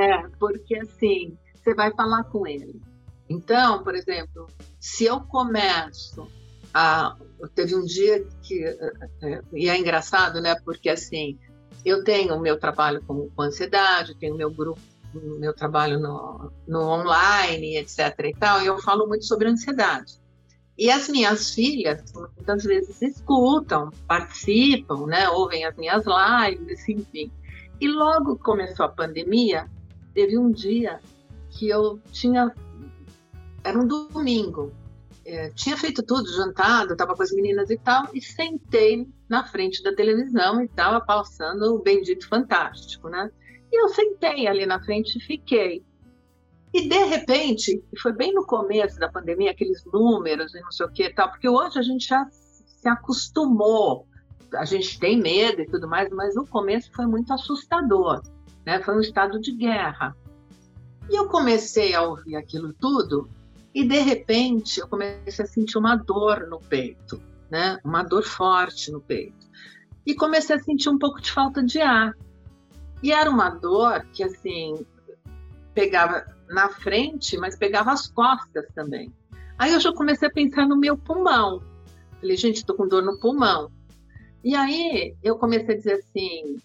é, porque assim, você vai falar com ele. Então, por exemplo, se eu começo a. Teve um dia que. É, e é engraçado, né? Porque assim, eu tenho o meu trabalho com, com ansiedade, tenho meu grupo, meu trabalho no, no online, etc. e tal, e eu falo muito sobre ansiedade. E as minhas filhas, muitas vezes, escutam, participam, né, ouvem as minhas lives, enfim. E logo começou a pandemia, teve um dia que eu tinha. Era um domingo. É, tinha feito tudo, jantado, estava com as meninas e tal, e sentei na frente da televisão e estava passando o Bendito Fantástico, né? E eu sentei ali na frente e fiquei. E de repente, foi bem no começo da pandemia, aqueles números e não sei o que tal, porque hoje a gente já se acostumou, a gente tem medo e tudo mais, mas no começo foi muito assustador, né? Foi um estado de guerra. E eu comecei a ouvir aquilo tudo e de repente eu comecei a sentir uma dor no peito, né? Uma dor forte no peito. E comecei a sentir um pouco de falta de ar. E era uma dor que assim pegava na frente, mas pegava as costas também. Aí eu já comecei a pensar no meu pulmão. Falei, gente, estou com dor no pulmão. E aí eu comecei a dizer assim,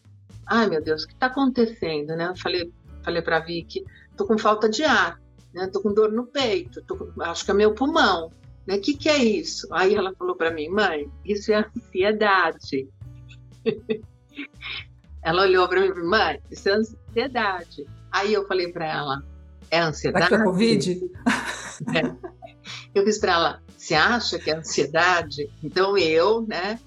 ai meu Deus, o que está acontecendo, né? Eu falei, falei para Vicky, estou com falta de ar, né? Tô com dor no peito, com, acho que é meu pulmão, né? O que que é isso? Aí ela falou para mim, mãe, isso é ansiedade. ela olhou para mim e falou, mãe, isso é ansiedade. Aí eu falei para ela, é ansiedade? Será que é Covid? É. Eu disse para ela, você acha que é ansiedade? Então eu, né,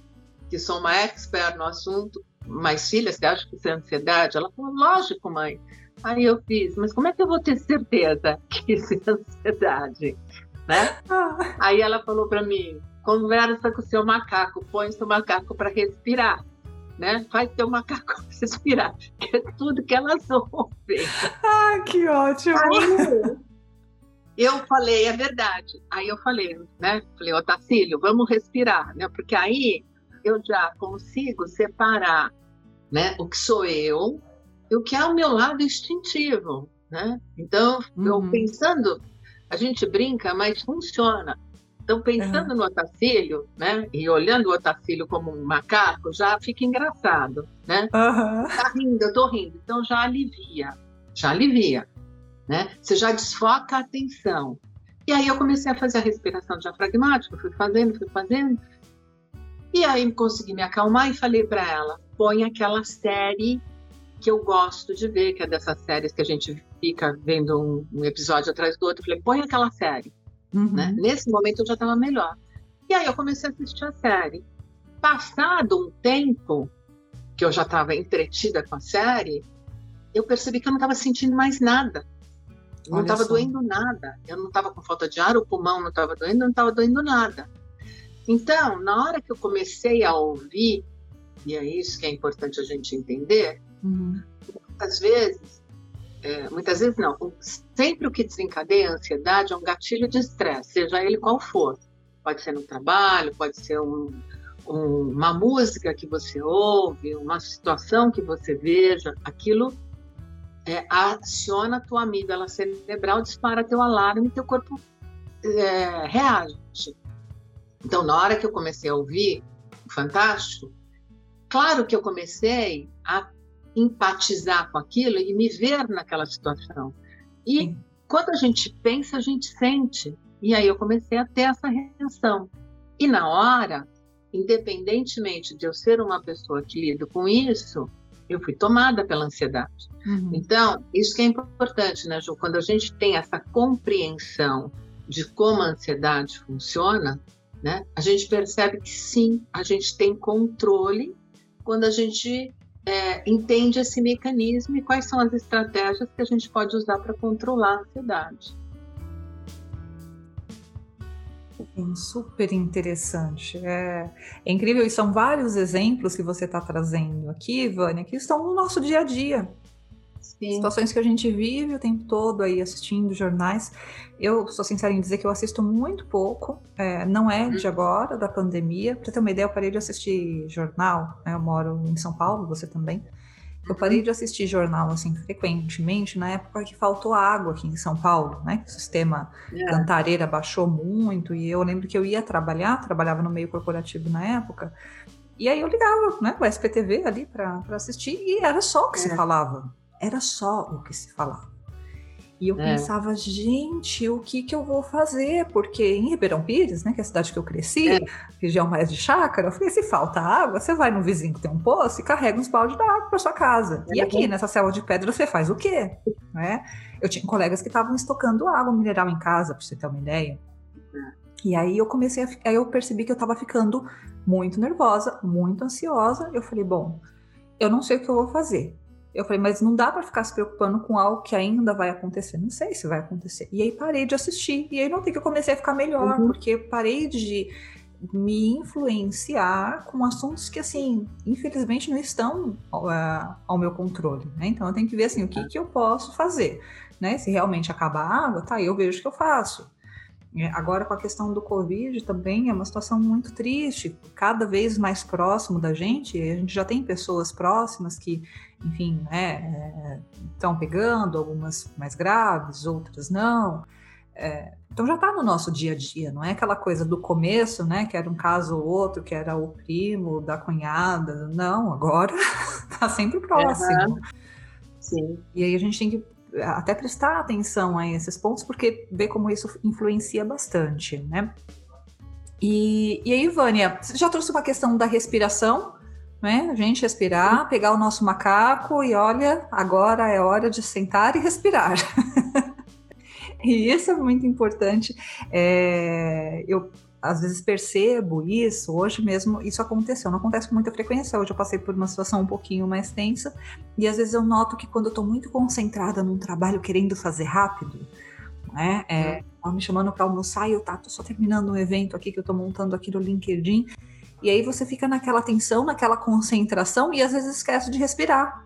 que sou uma expert no assunto, mas filha, você acha que isso é ansiedade? Ela falou, lógico, mãe. Aí eu fiz, mas como é que eu vou ter certeza que isso é ansiedade? Né? Ah. Aí ela falou para mim, conversa com o seu macaco, põe seu macaco para respirar né? Faz teu macaco respirar, que é tudo que elas ouvem. Ah, que ótimo! Aí, eu falei, é verdade. Aí eu falei, né? Falei, Otacílio, vamos respirar, né? Porque aí eu já consigo separar, né? O que sou eu o que é o meu lado instintivo, né? Então, uhum. eu pensando, a gente brinca, mas funciona. Então, pensando uhum. no Otacílio, né, e olhando o Otacílio como um macaco, já fica engraçado, né? Uhum. Tá rindo, eu tô rindo. Então, já alivia, já alivia, né? Você já desfoca a atenção. E aí eu comecei a fazer a respiração diafragmática, fui fazendo, fui fazendo. E aí consegui me acalmar e falei para ela, põe aquela série que eu gosto de ver, que é dessas séries que a gente fica vendo um, um episódio atrás do outro. Eu falei, põe aquela série. Uhum. Né? Nesse momento eu já estava melhor. E aí eu comecei a assistir a série. Passado um tempo que eu já estava entretida com a série, eu percebi que eu não estava sentindo mais nada. Não estava doendo nada. Eu não estava com falta de ar, o pulmão não estava doendo, não estava doendo nada. Então, na hora que eu comecei a ouvir, e é isso que é importante a gente entender, uhum. às vezes é, muitas vezes não. Sempre o que desencadeia a ansiedade é um gatilho de estresse, seja ele qual for. Pode ser no trabalho, pode ser um, um, uma música que você ouve, uma situação que você veja, aquilo é, aciona a tua amígdala cerebral, dispara teu alarme e teu corpo é, reage. Então, na hora que eu comecei a ouvir o Fantástico, claro que eu comecei a empatizar com aquilo e me ver naquela situação. E Sim. quando a gente pensa, a gente sente. E aí eu comecei a ter essa reação. E na hora, independentemente de eu ser uma pessoa que lida com isso, eu fui tomada pela ansiedade. Uhum. Então, isso que é importante, né, Ju? Quando a gente tem essa compreensão de como a ansiedade funciona, né, a gente percebe que sim, a gente tem controle quando a gente é, entende esse mecanismo e quais são as estratégias que a gente pode usar para controlar a ansiedade. super interessante. É, é, incrível, e são vários exemplos que você está trazendo aqui, Vânia, que estão no nosso dia a dia. Sim. Situações que a gente vive o tempo todo aí assistindo jornais. Eu sou sincera em dizer que eu assisto muito pouco, é, não é de agora, da pandemia. Para ter uma ideia, eu parei de assistir jornal, né? eu moro em São Paulo, você também. Eu parei de assistir jornal assim frequentemente na época que faltou água aqui em São Paulo, né? O sistema é. Cantareira baixou muito e eu lembro que eu ia trabalhar, trabalhava no meio corporativo na época, e aí eu ligava, né, o SPTV ali para assistir e era só o que é. se falava. Era só o que se falava. E eu é. pensava, gente, o que que eu vou fazer? Porque em Ribeirão Pires, né, que é a cidade que eu cresci, é. região mais de chácara, eu falei, se falta água, você vai no vizinho que tem um poço e carrega uns baldes de água para sua casa. É. E aqui, nessa selva de pedra, você faz o quê? Né? Eu tinha colegas que estavam estocando água mineral em casa, para você ter uma ideia. E aí eu comecei a, aí eu percebi que eu estava ficando muito nervosa, muito ansiosa. Eu falei, bom, eu não sei o que eu vou fazer. Eu falei, mas não dá para ficar se preocupando com algo que ainda vai acontecer. Não sei se vai acontecer. E aí parei de assistir. E aí não tem que eu comecei a ficar melhor, uhum. porque parei de me influenciar com assuntos que, assim, infelizmente não estão uh, ao meu controle, né? Então eu tenho que ver, assim, o que, que eu posso fazer, né? Se realmente acabar a água, tá, eu vejo o que eu faço. É, agora, com a questão do Covid também é uma situação muito triste, cada vez mais próximo da gente. A gente já tem pessoas próximas que, enfim, né, estão pegando, algumas mais graves, outras não. É, então já está no nosso dia a dia, não é aquela coisa do começo, né, que era um caso ou outro, que era o primo da cunhada. Não, agora está sempre próximo. Uhum. Sim. E aí a gente tem que até prestar atenção a esses pontos, porque vê como isso influencia bastante, né? E, e aí, Vânia, você já trouxe uma questão da respiração, né? A gente respirar, pegar o nosso macaco e olha, agora é hora de sentar e respirar. e isso é muito importante. É, eu às vezes percebo isso, hoje mesmo isso aconteceu, não acontece com muita frequência, hoje eu passei por uma situação um pouquinho mais tensa, e às vezes eu noto que quando eu estou muito concentrada num trabalho querendo fazer rápido, né, é, me chamando para almoçar e eu tá, tô só terminando um evento aqui que eu estou montando aqui no LinkedIn, e aí você fica naquela tensão, naquela concentração e às vezes esquece de respirar.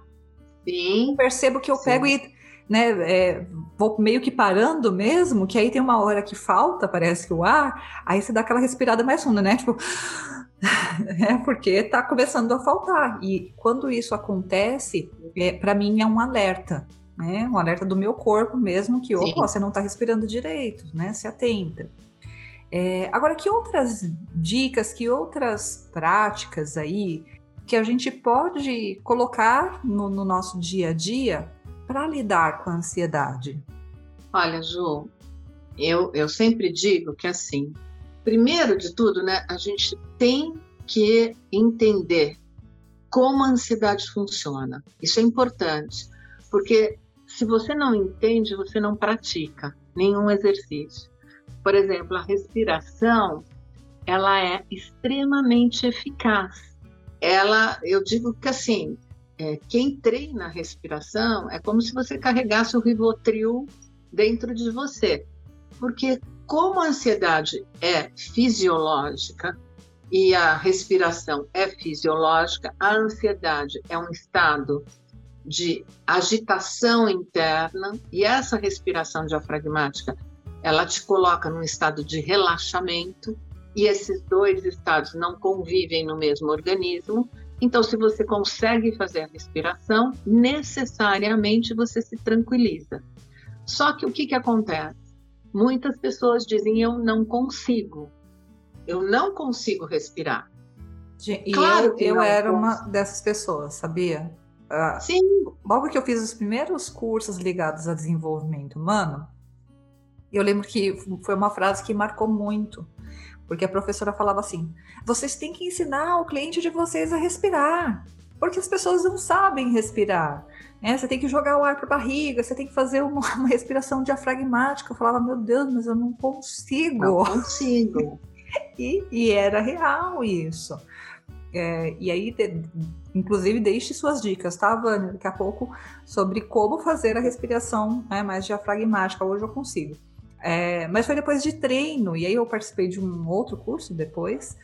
Sim. Eu percebo que eu Sim. pego e né, é, vou meio que parando mesmo, que aí tem uma hora que falta, parece que o ar, aí você dá aquela respirada mais funda, né? Tipo, é porque tá começando a faltar. E quando isso acontece, é, para mim é um alerta, né? Um alerta do meu corpo mesmo que, opa, você não tá respirando direito, né? Se atenta. É, agora, que outras dicas, que outras práticas aí que a gente pode colocar no, no nosso dia a dia para lidar com a ansiedade? Olha, Ju, eu, eu sempre digo que assim, primeiro de tudo, né, a gente tem que entender como a ansiedade funciona. Isso é importante, porque se você não entende, você não pratica nenhum exercício. Por exemplo, a respiração, ela é extremamente eficaz. Ela, eu digo que assim, é, quem treina a respiração é como se você carregasse o Rivotril dentro de você. Porque como a ansiedade é fisiológica e a respiração é fisiológica, a ansiedade é um estado de agitação interna e essa respiração diafragmática ela te coloca num estado de relaxamento e esses dois estados não convivem no mesmo organismo então, se você consegue fazer a respiração, necessariamente você se tranquiliza. Só que o que, que acontece? Muitas pessoas dizem: eu não consigo, eu não consigo respirar. E claro eu, eu era uma dessas pessoas, sabia? Uh, Sim. Logo que eu fiz os primeiros cursos ligados a desenvolvimento humano, eu lembro que foi uma frase que marcou muito Porque a professora falava assim: vocês têm que ensinar o cliente de vocês a respirar. Porque as pessoas não sabem respirar. Né? Você tem que jogar o ar para a barriga, você tem que fazer uma, uma, respiração diafragmática. Eu falava, meu Deus, mas eu não consigo. Não consigo. e, e era real isso. É, e aí, inclusive, deixe suas dicas, tá, Vânia? Daqui a pouco, sobre como fazer a respiração né, mais diafragmática. Hoje eu consigo. É, mas foi depois de treino, e aí eu participei de um outro curso depois,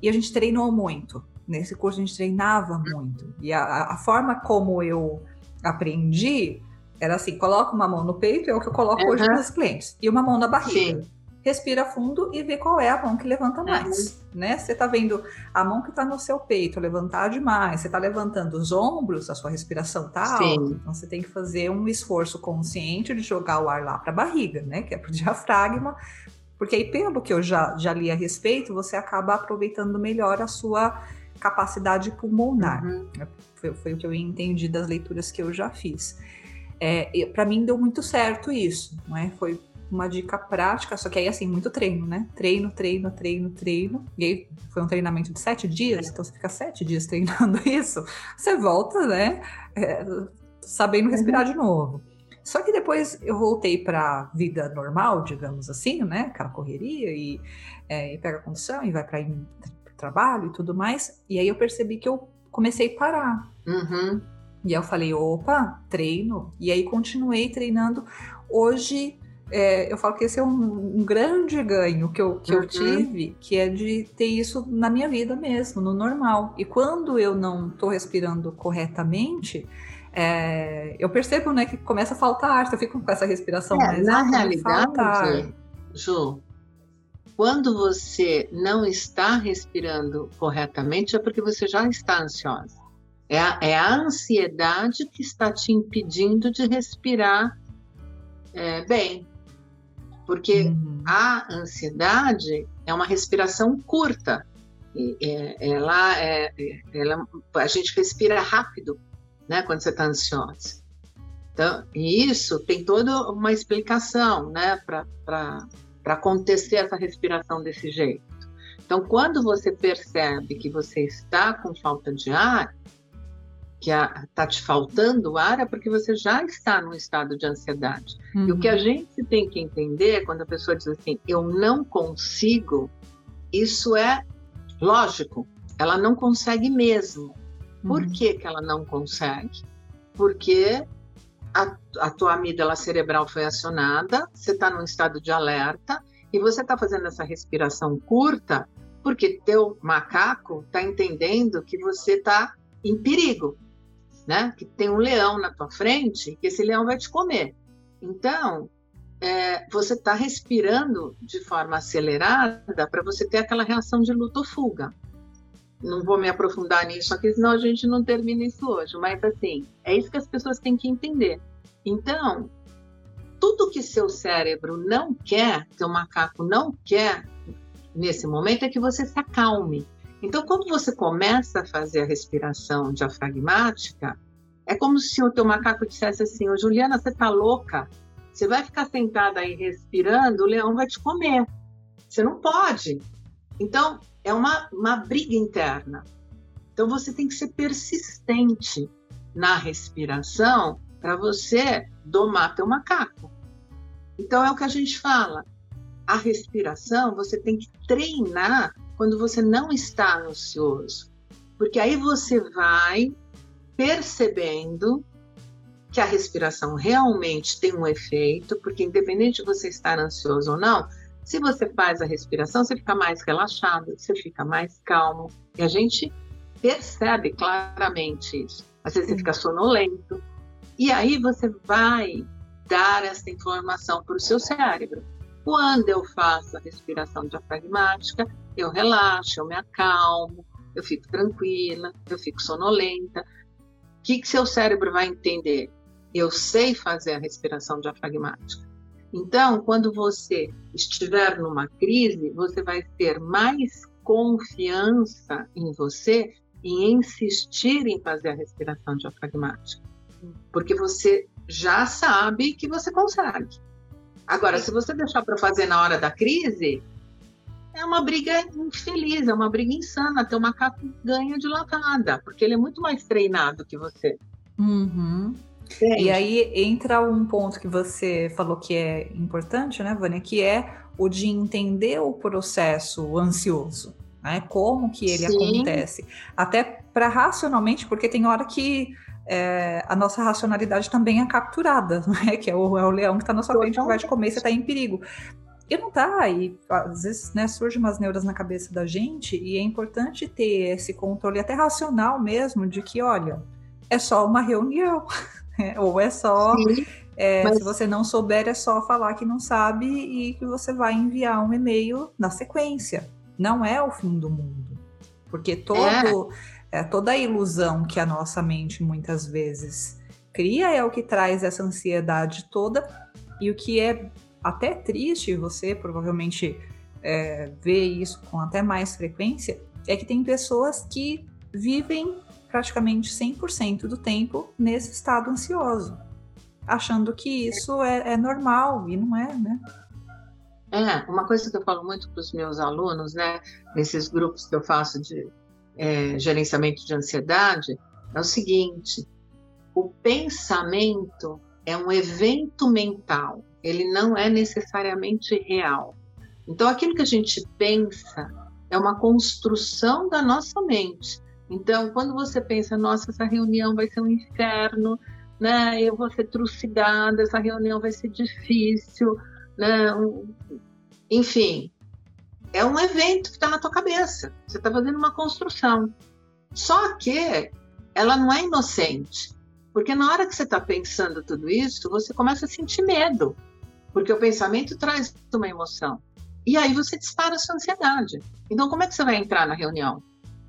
e a gente treinou muito. Nesse curso a gente treinava muito. E a, a forma como eu aprendi era assim: coloca uma mão no peito, é o que eu coloco uhum. hoje nos clientes, e uma mão na barriga. Sim respira fundo e vê qual é a mão que levanta mais, uhum. né? Você tá vendo a mão que tá no seu peito levantar demais, você tá levantando os ombros, a sua respiração tá Sim. alta, então você tem que fazer um esforço consciente de jogar o ar lá para a barriga, né? Que é pro diafragma, porque aí pelo que eu já, já li a respeito, você acaba aproveitando melhor a sua capacidade pulmonar. Uhum. Foi, foi, o que eu entendi das leituras que eu já fiz. É, para mim deu muito certo isso, não é? Foi uma dica prática, só que aí assim, muito treino, né? Treino, treino, treino, treino. E aí foi um treinamento de sete dias, então você fica sete dias treinando isso, você volta, né? É, sabendo respirar uhum. de novo. Só que depois eu voltei para vida normal, digamos assim, né? Aquela correria e, é, e pega a condição e vai para o trabalho e tudo mais. E aí eu percebi que eu comecei a parar. Uhum. E aí eu falei, opa, treino. E aí continuei treinando. Hoje é, eu falo que esse é um, um grande ganho que, eu, que uhum. eu tive, que é de ter isso na minha vida mesmo, no normal. E quando eu não estou respirando corretamente, é, eu percebo né, que começa a faltar ar, eu fico com essa respiração é, mais Na realidade, Ju, quando você não está respirando corretamente, é porque você já está ansiosa. É a, é a ansiedade que está te impedindo de respirar é, bem. Porque uhum. a ansiedade é uma respiração curta. É, ela, é, ela, a gente respira rápido, né, quando você está ansiosa. Então, e isso tem toda uma explicação, né, para acontecer essa respiração desse jeito. Então, quando você percebe que você está com falta de ar, que está te faltando ar é porque você já está num estado de ansiedade. Uhum. E o que a uhum. gente tem que entender quando a pessoa diz assim, eu não consigo, isso é lógico, ela não consegue mesmo. Por uhum. que, que ela não consegue? Porque a, a tua amígdala cerebral foi acionada, você está num estado de alerta e você está fazendo essa respiração curta porque teu macaco está entendendo que você está em perigo né? Que tem um leão na tua frente, que esse leão vai te comer. Então, é, você está respirando de forma acelerada para você ter aquela reação de luta ou fuga. Não vou me aprofundar nisso aqui, senão a gente não termina isso hoje. Mas, assim, é isso que as pessoas têm que entender. Então, tudo que seu cérebro não quer, seu macaco não quer nesse momento, é que você se acalme. Então, quando você começa a fazer a respiração diafragmática, é como se o teu macaco dissesse assim: Ô Juliana, você tá louca? Você vai ficar sentada aí respirando, o leão vai te comer. Você não pode. Então, é uma, uma briga interna. Então, você tem que ser persistente na respiração para você domar teu macaco. Então, é o que a gente fala. A respiração, você tem que treinar quando você não está ansioso. Porque aí você vai percebendo que a respiração realmente tem um efeito, porque independente de você estar ansioso ou não, se você faz a respiração, você fica mais relaxado, você fica mais calmo, e a gente percebe claramente isso. Às vezes você fica sonolento, e aí você vai dar essa informação para o seu cérebro. Quando eu faço a respiração diafragmática, eu relaxo, eu me acalmo, eu fico tranquila, eu fico sonolenta. O que, que seu cérebro vai entender? Eu sei fazer a respiração diafragmática. Então, quando você estiver numa crise, você vai ter mais confiança em você e insistir em fazer a respiração diafragmática. Porque você já sabe que você consegue. Agora, se você deixar para fazer na hora da crise, é uma briga infeliz, é uma briga insana. Ter o macaco ganha de lavada, porque ele é muito mais treinado que você. Uhum. E aí entra um ponto que você falou que é importante, né, Vânia? Que é o de entender o processo ansioso, né? Como que ele Sim. acontece. Até para racionalmente, porque tem hora que é, a nossa racionalidade também é capturada, né? Que é o, é o leão que está na sua frente que vai te comer, você está em perigo. E não tá, e às vezes né, surgem umas neuras na cabeça da gente, e é importante ter esse controle até racional mesmo, de que, olha, é só uma reunião, né? ou é só. É, Mas... Se você não souber, é só falar que não sabe e que você vai enviar um e-mail na sequência. Não é o fim do mundo. Porque todo, é. É, toda a ilusão que a nossa mente muitas vezes cria é o que traz essa ansiedade toda. E o que é até triste, você provavelmente é, vê isso com até mais frequência, é que tem pessoas que vivem praticamente 100% do tempo nesse estado ansioso, achando que isso é, é normal e não é, né? É, uma coisa que eu falo muito para os meus alunos, né, nesses grupos que eu faço de é, gerenciamento de ansiedade, é o seguinte: o pensamento é um evento mental ele não é necessariamente real. Então, aquilo que a gente pensa é uma construção da nossa mente. Então, quando você pensa, nossa, essa reunião vai ser um inferno, né? Eu vou ser trucidada, essa reunião vai ser difícil, né? Enfim, é um evento que está na tua cabeça. Você está fazendo uma construção. Só que ela não é inocente, porque na hora que você está pensando tudo isso, você começa a sentir medo porque o pensamento traz uma emoção. E aí você dispara a sua ansiedade. Então, como é que você vai entrar na reunião?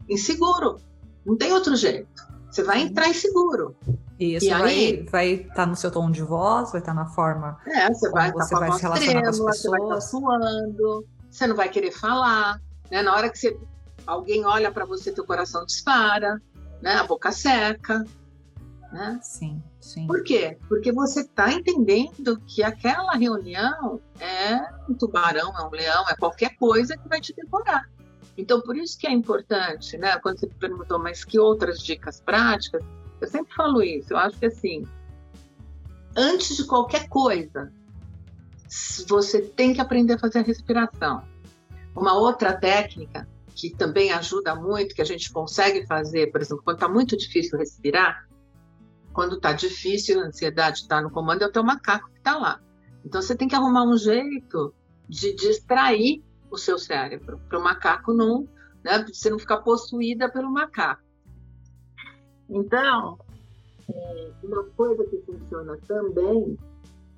Inseguro. Não tem outro jeito. Você vai entrar inseguro. Isso, e aí vai estar tá no seu tom de voz, vai estar tá na forma. É, você vai estar tá você vai se relacionar trêmula, com as pessoas. Você vai estar tá suando, você não vai querer falar. Né? Na hora que você, alguém olha para você, teu coração dispara, né? a boca seca. Né? Sim. Sim. Por quê? Porque você está entendendo que aquela reunião é um tubarão, é um leão, é qualquer coisa que vai te devorar. Então, por isso que é importante, né? Quando você perguntou, mas que outras dicas práticas? Eu sempre falo isso. Eu acho que assim, antes de qualquer coisa, você tem que aprender a fazer a respiração. Uma outra técnica que também ajuda muito, que a gente consegue fazer, por exemplo, quando está muito difícil respirar, quando está difícil, a ansiedade está no comando, é o teu macaco que está lá. Então você tem que arrumar um jeito de distrair o seu cérebro, para o macaco não, né, você não ficar possuída pelo macaco. Então, é, uma coisa que funciona também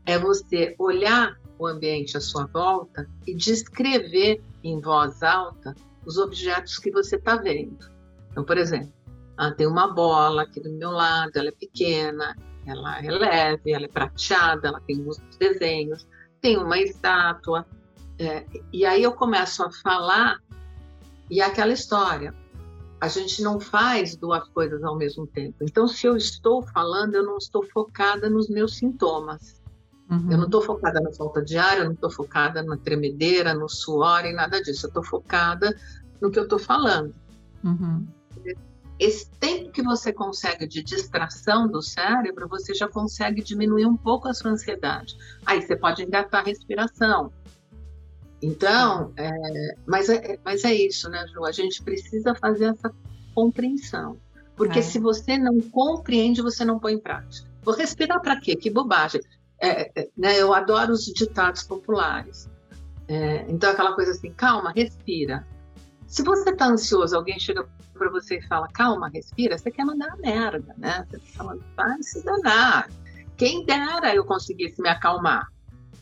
é você olhar o ambiente à sua volta e descrever em voz alta os objetos que você está vendo. Então, por exemplo, ah, tem uma bola aqui do meu lado, ela é pequena, ela é leve, ela é prateada, ela tem muitos desenhos, tem uma estátua. É, e aí eu começo a falar e é aquela história. A gente não faz duas coisas ao mesmo tempo. Então, se eu estou falando, eu não estou focada nos meus sintomas. Uhum. Eu não estou focada na falta de ar, eu não estou focada na tremedeira, no suor e nada disso. Eu estou focada no que eu estou falando. Uhum esse tempo que você consegue de distração do cérebro, você já consegue diminuir um pouco a sua ansiedade. Aí você pode engatar a respiração. Então, é, mas, é, mas é isso, né, Ju? A gente precisa fazer essa compreensão. Porque é. se você não compreende, você não põe em prática. Vou respirar para quê? Que bobagem. É, é, né, eu adoro os ditados populares. É, então, aquela coisa assim, calma, respira. Se você está ansioso, alguém chega para você e fala, calma, respira, você quer mandar a merda, né? Você está falando, vai se danar. Quem dera eu conseguisse me acalmar.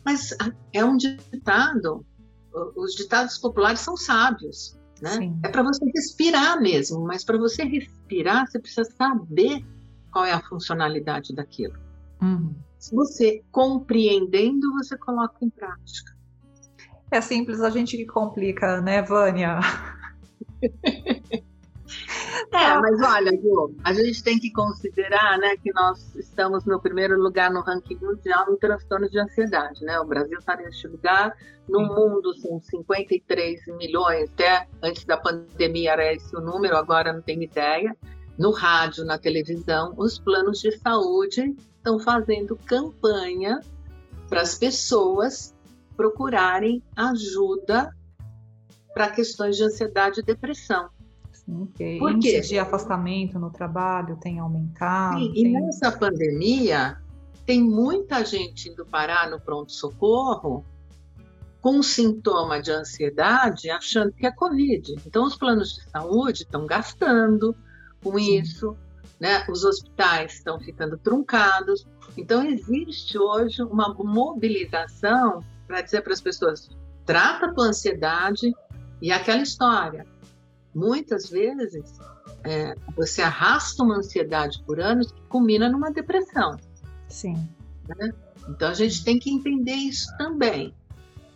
Mas ah, é um ditado, os ditados populares são sábios, né? Sim. É para você respirar mesmo, mas para você respirar, você precisa saber qual é a funcionalidade daquilo. Uhum. Se você compreendendo, você coloca em prática. É simples, a gente que complica, né, Vânia? É, mas olha, Ju, a gente tem que considerar né, que nós estamos no primeiro lugar no ranking mundial no transtorno de ansiedade. Né? O Brasil está neste lugar. No Sim. mundo são 53 milhões, até antes da pandemia era esse o número, agora não tenho ideia. No rádio, na televisão, os planos de saúde estão fazendo campanha para as pessoas procurarem ajuda para questões de ansiedade e depressão. Sim, porque Por índice de afastamento no trabalho tem aumentado. Sim, tem... E nessa pandemia, tem muita gente indo parar no pronto-socorro com sintoma de ansiedade, achando que é Covid. Então, os planos de saúde estão gastando com isso, né? os hospitais estão ficando truncados. Então, existe hoje uma mobilização para dizer para as pessoas: trata a tua ansiedade e aquela história muitas vezes é, você arrasta uma ansiedade por anos que culmina numa depressão. Sim. Né? Então a gente tem que entender isso também.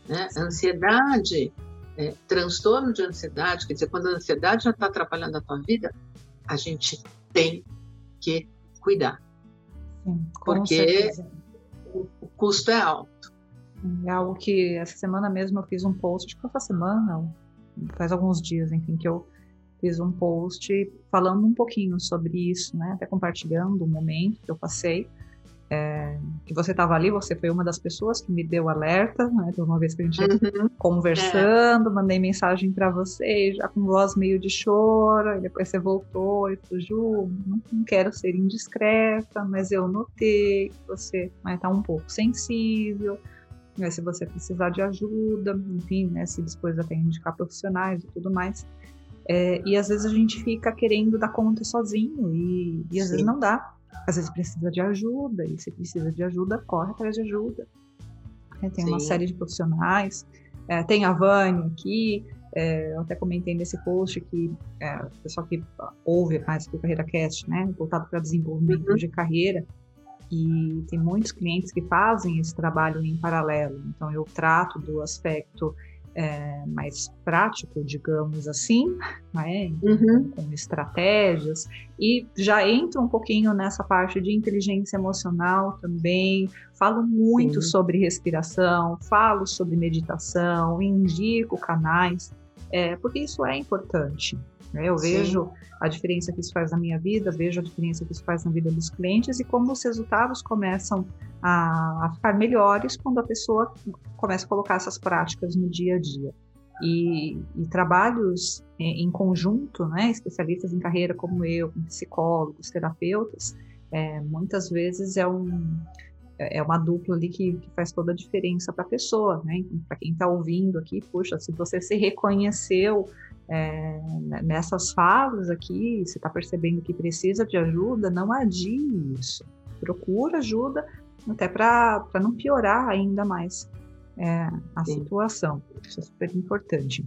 Né? Ansiedade, é, transtorno de ansiedade, quer dizer, quando a ansiedade já está atrapalhando a tua vida, a gente tem que cuidar. Sim, porque o, o, custo é alto. É algo que essa semana mesmo eu fiz um post, acho que foi essa semana, faz alguns dias, enfim, que eu fiz um post falando um pouquinho sobre isso, né? Até compartilhando o momento que eu passei. É, que você estava ali, você foi uma das pessoas que me deu alerta, né? De uma vez que a gente uhum. conversando, é. mandei mensagem para você, já com voz meio de choro, e depois você voltou e falou, Ju, não, não quero ser indiscreta, mas eu notei que você está um pouco sensível, né, se você precisar de ajuda, enfim, né, se depois até indicar profissionais e tudo mais. É, e às vezes a gente fica querendo dar conta sozinho e, e às Sim. vezes não dá. Às vezes precisa de ajuda e se precisa de ajuda, corre atrás de ajuda. É, tem Sim. uma série de profissionais. É, tem a Vânia aqui, é, eu até comentei nesse post que é, o pessoal que ouve mais que o Carreira Cast, né, voltado para desenvolvimento uhum. de carreira, e tem muitos clientes que fazem esse trabalho em paralelo. Então, eu trato do aspecto é, mais prático, digamos assim, né? uhum. com estratégias, e já entro um pouquinho nessa parte de inteligência emocional também. Falo muito Sim. sobre respiração, falo sobre meditação, indico canais, é, porque isso é importante. Né? Eu Sim. vejo a diferença que isso faz na minha vida, vejo a diferença que isso faz na vida dos clientes e como os resultados começam a, a ficar melhores quando a pessoa começa a colocar essas práticas no dia a dia. E, e, trabalhos em, em, conjunto, né, especialistas em carreira como eu, psicólogos, terapeutas, é, muitas vezes é, um, é uma dupla ali que, que faz toda a diferença para a pessoa, né? Então, para quem está ouvindo aqui, puxa, se você se reconheceu é, nessas falas aqui, você está percebendo que precisa de ajuda, não adie isso. Procura ajuda, até para não piorar ainda mais é, a Sim. situação. Isso é super importante.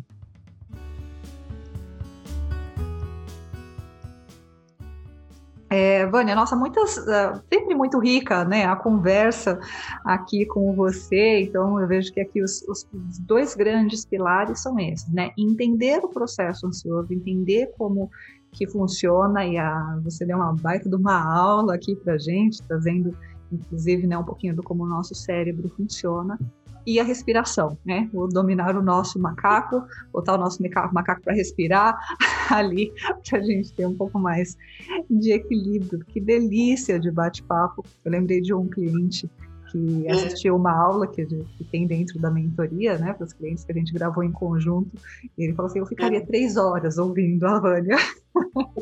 É, Vânia, nossa, muitas, uh, sempre muito rica, né, a conversa aqui com você, então eu vejo que aqui os, os, dois grandes pilares são esses, né, entender o processo ansioso, entender como que funciona, e a, você deu uma baita de uma aula aqui pra gente, trazendo, inclusive, né, um pouquinho do como o nosso cérebro funciona, e a respiração, né? O dominar o nosso macaco, botar o nosso macaco para respirar ali, para a gente ter um pouco mais de equilíbrio. Que delícia de bate-papo. Eu lembrei de um cliente que assistiu uma aula que, que tem dentro da mentoria, né, para os clientes que a gente gravou em conjunto, e ele falou assim, eu ficaria é. três horas ouvindo a Vânia.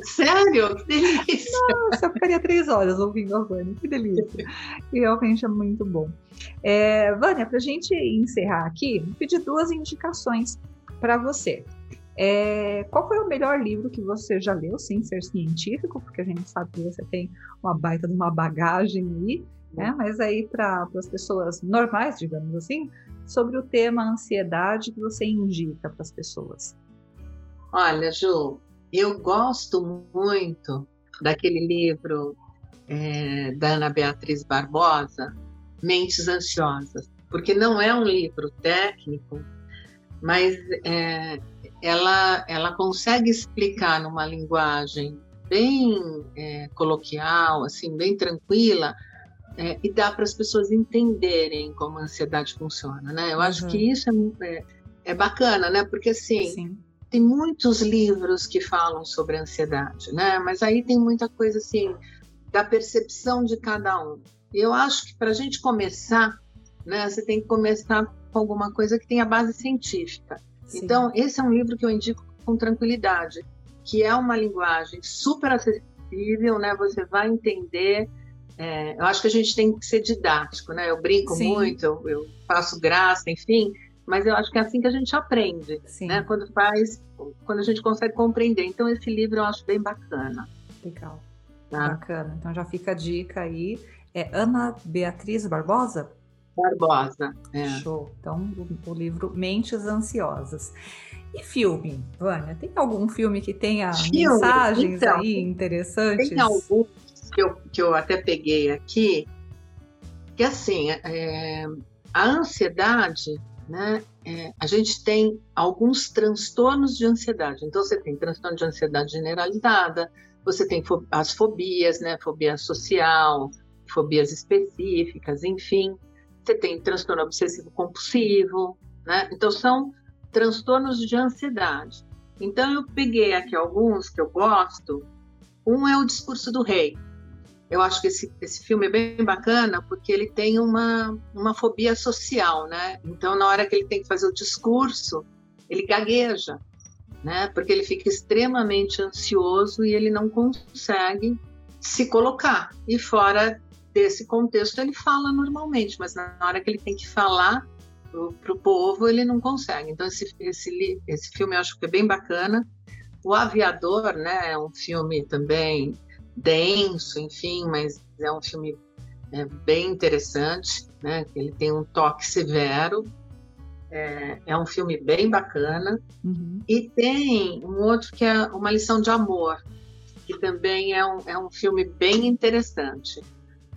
Sério? Que delícia! Nossa, eu ficaria três horas ouvindo a Vânia, que delícia! E realmente é muito bom. É, Vânia, para a gente encerrar aqui, vou pedir duas indicações para você. É, qual foi o melhor livro que você já leu, sem ser científico? Porque a gente sabe que você tem uma baita de uma bagagem aí, né? Mas aí para as pessoas normais, digamos assim, sobre o tema ansiedade que você indica para as pessoas. Olha, Ju, eu gosto muito daquele livro é, da Ana Beatriz Barbosa, Mentes Ansiosas, porque não é um livro técnico, mas é, ela, ela consegue explicar numa linguagem bem é, coloquial, assim, bem tranquila, é, e dá para as pessoas entenderem como a ansiedade funciona, né? Eu uhum. acho que isso é, é, é, bacana, né? Porque assim, Sim. tem muitos livros que falam sobre a ansiedade, né? Mas aí tem muita coisa assim da percepção de cada um. E eu acho que para a gente começar, né, você tem que começar com alguma coisa que tenha base científica. Sim. Então, esse é um livro que eu indico com tranquilidade, que é uma linguagem super acessível, né? Você vai entender. É, eu acho que a gente tem que ser didático, né? Eu brinco Sim. muito, eu, eu, faço graça, enfim, mas eu acho que é assim que a gente aprende, Sim. né? Quando faz, quando a gente consegue compreender. Então, esse livro eu acho bem bacana. Legal. Tá? Bacana. Então já fica a dica aí. É Ana Beatriz Barbosa? Barbosa. É. Show. Então, o, o, livro Mentes Ansiosas. E filme, Vânia? Tem algum filme que tenha filme? mensagens então, aí interessantes? Tem alguns que eu, que eu até peguei aqui, que assim, é, a ansiedade, né? É, a gente tem alguns transtornos de ansiedade. Então, você tem transtorno de ansiedade generalizada, você tem as fobias, né? Fobia social, fobias específicas, enfim. Você tem transtorno obsessivo compulsivo, né? Então são transtornos de ansiedade. Então eu peguei aqui alguns que eu gosto. Um é o Discurso do Rei. Eu acho que esse, esse filme é bem bacana porque ele tem uma, uma fobia social, né? Então na hora que ele tem que fazer o discurso, ele gagueja, né? Porque ele fica extremamente ansioso e ele não consegue se colocar. E fora desse contexto ele fala normalmente, mas na hora que ele tem que falar para o povo ele não consegue. Então esse, esse, esse filme eu acho que é bem bacana. O Aviador, né, é um filme também denso, enfim, mas é um filme é, bem interessante, né? Ele tem um toque severo, é, é um filme bem bacana. Uhum. E tem um outro que é Uma Lição de Amor, que também é um, é um filme bem interessante.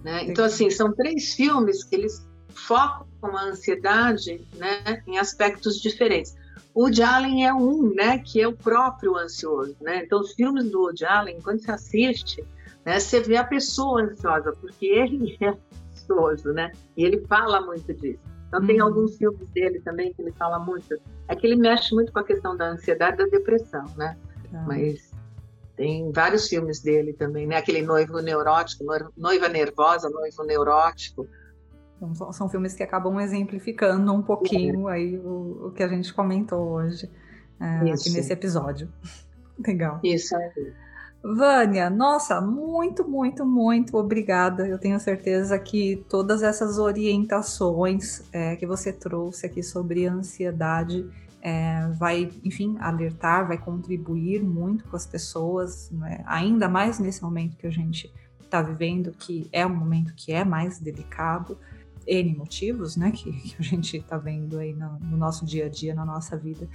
Né? Então, assim, são três filmes que eles focam a ansiedade né, em aspectos diferentes. O Woody Allen é um, né, que é o próprio ansioso, né? Então, os filmes do Woody Allen, quando você assiste, né, você vê a pessoa ansiosa, porque ele é ansioso, né? E ele fala muito disso. Então, tem uhum. alguns filmes dele também que ele fala muito. É que ele mexe muito com a questão da ansiedade e da depressão, né? Tá. Mas tem vários filmes dele também, né? Aquele noivo neurótico, noiva nervosa, noivo neurótico. Então, são filmes que acabam exemplificando um pouquinho aí o, o, que a gente comentou hoje é, aqui nesse episódio. Legal. Isso aí. Vânia, nossa, muito, muito, muito obrigada. Eu tenho certeza que todas essas orientações é, que você trouxe aqui sobre ansiedade é, vai, enfim, alertar, vai contribuir muito com as pessoas, né? ainda mais nesse momento que a gente está vivendo, que é um momento que é mais delicado. N motivos, né, que, que a gente está vendo aí no, no nosso dia a dia, na nossa vida.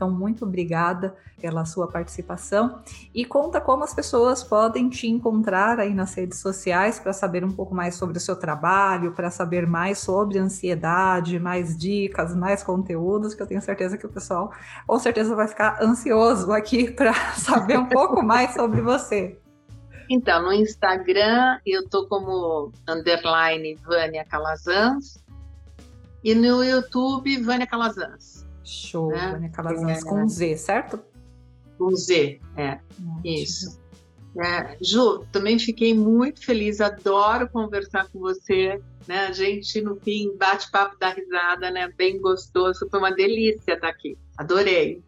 Então, muito obrigada pela sua participação e conta como as pessoas podem te encontrar aí nas redes sociais para saber um pouco mais sobre o seu trabalho, para saber mais sobre ansiedade, mais dicas, mais conteúdos, que eu tenho certeza que o pessoal com certeza vai ficar ansioso aqui para saber um pouco mais sobre você. Então, no Instagram eu tô como underline Vânia Calazans e no YouTube Vânia Calazans. Show, né? Vânia Calazans é, com Z, certo? Com Z, é. Isso. É, Ju, também fiquei muito feliz, adoro conversar com você. Né? A gente, no fim, bate papo da risada, né? Bem gostoso, foi uma delícia estar aqui. Adorei.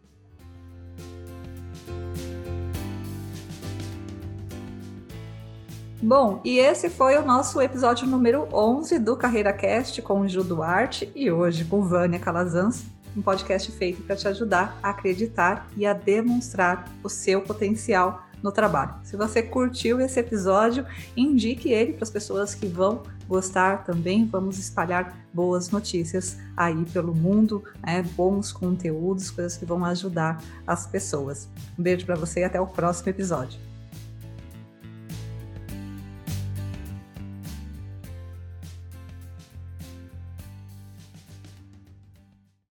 Bom, e esse foi o nosso episódio número 11 do Carreira Cast com o Ju Duarte e hoje com Vânia Calazans um podcast feito para te ajudar a acreditar e a demonstrar o seu potencial no trabalho. Se você curtiu esse episódio, indique ele para as pessoas que vão gostar também. Vamos espalhar boas notícias aí pelo mundo, né? bons conteúdos, coisas que vão ajudar as pessoas. Um beijo para você e até o próximo episódio.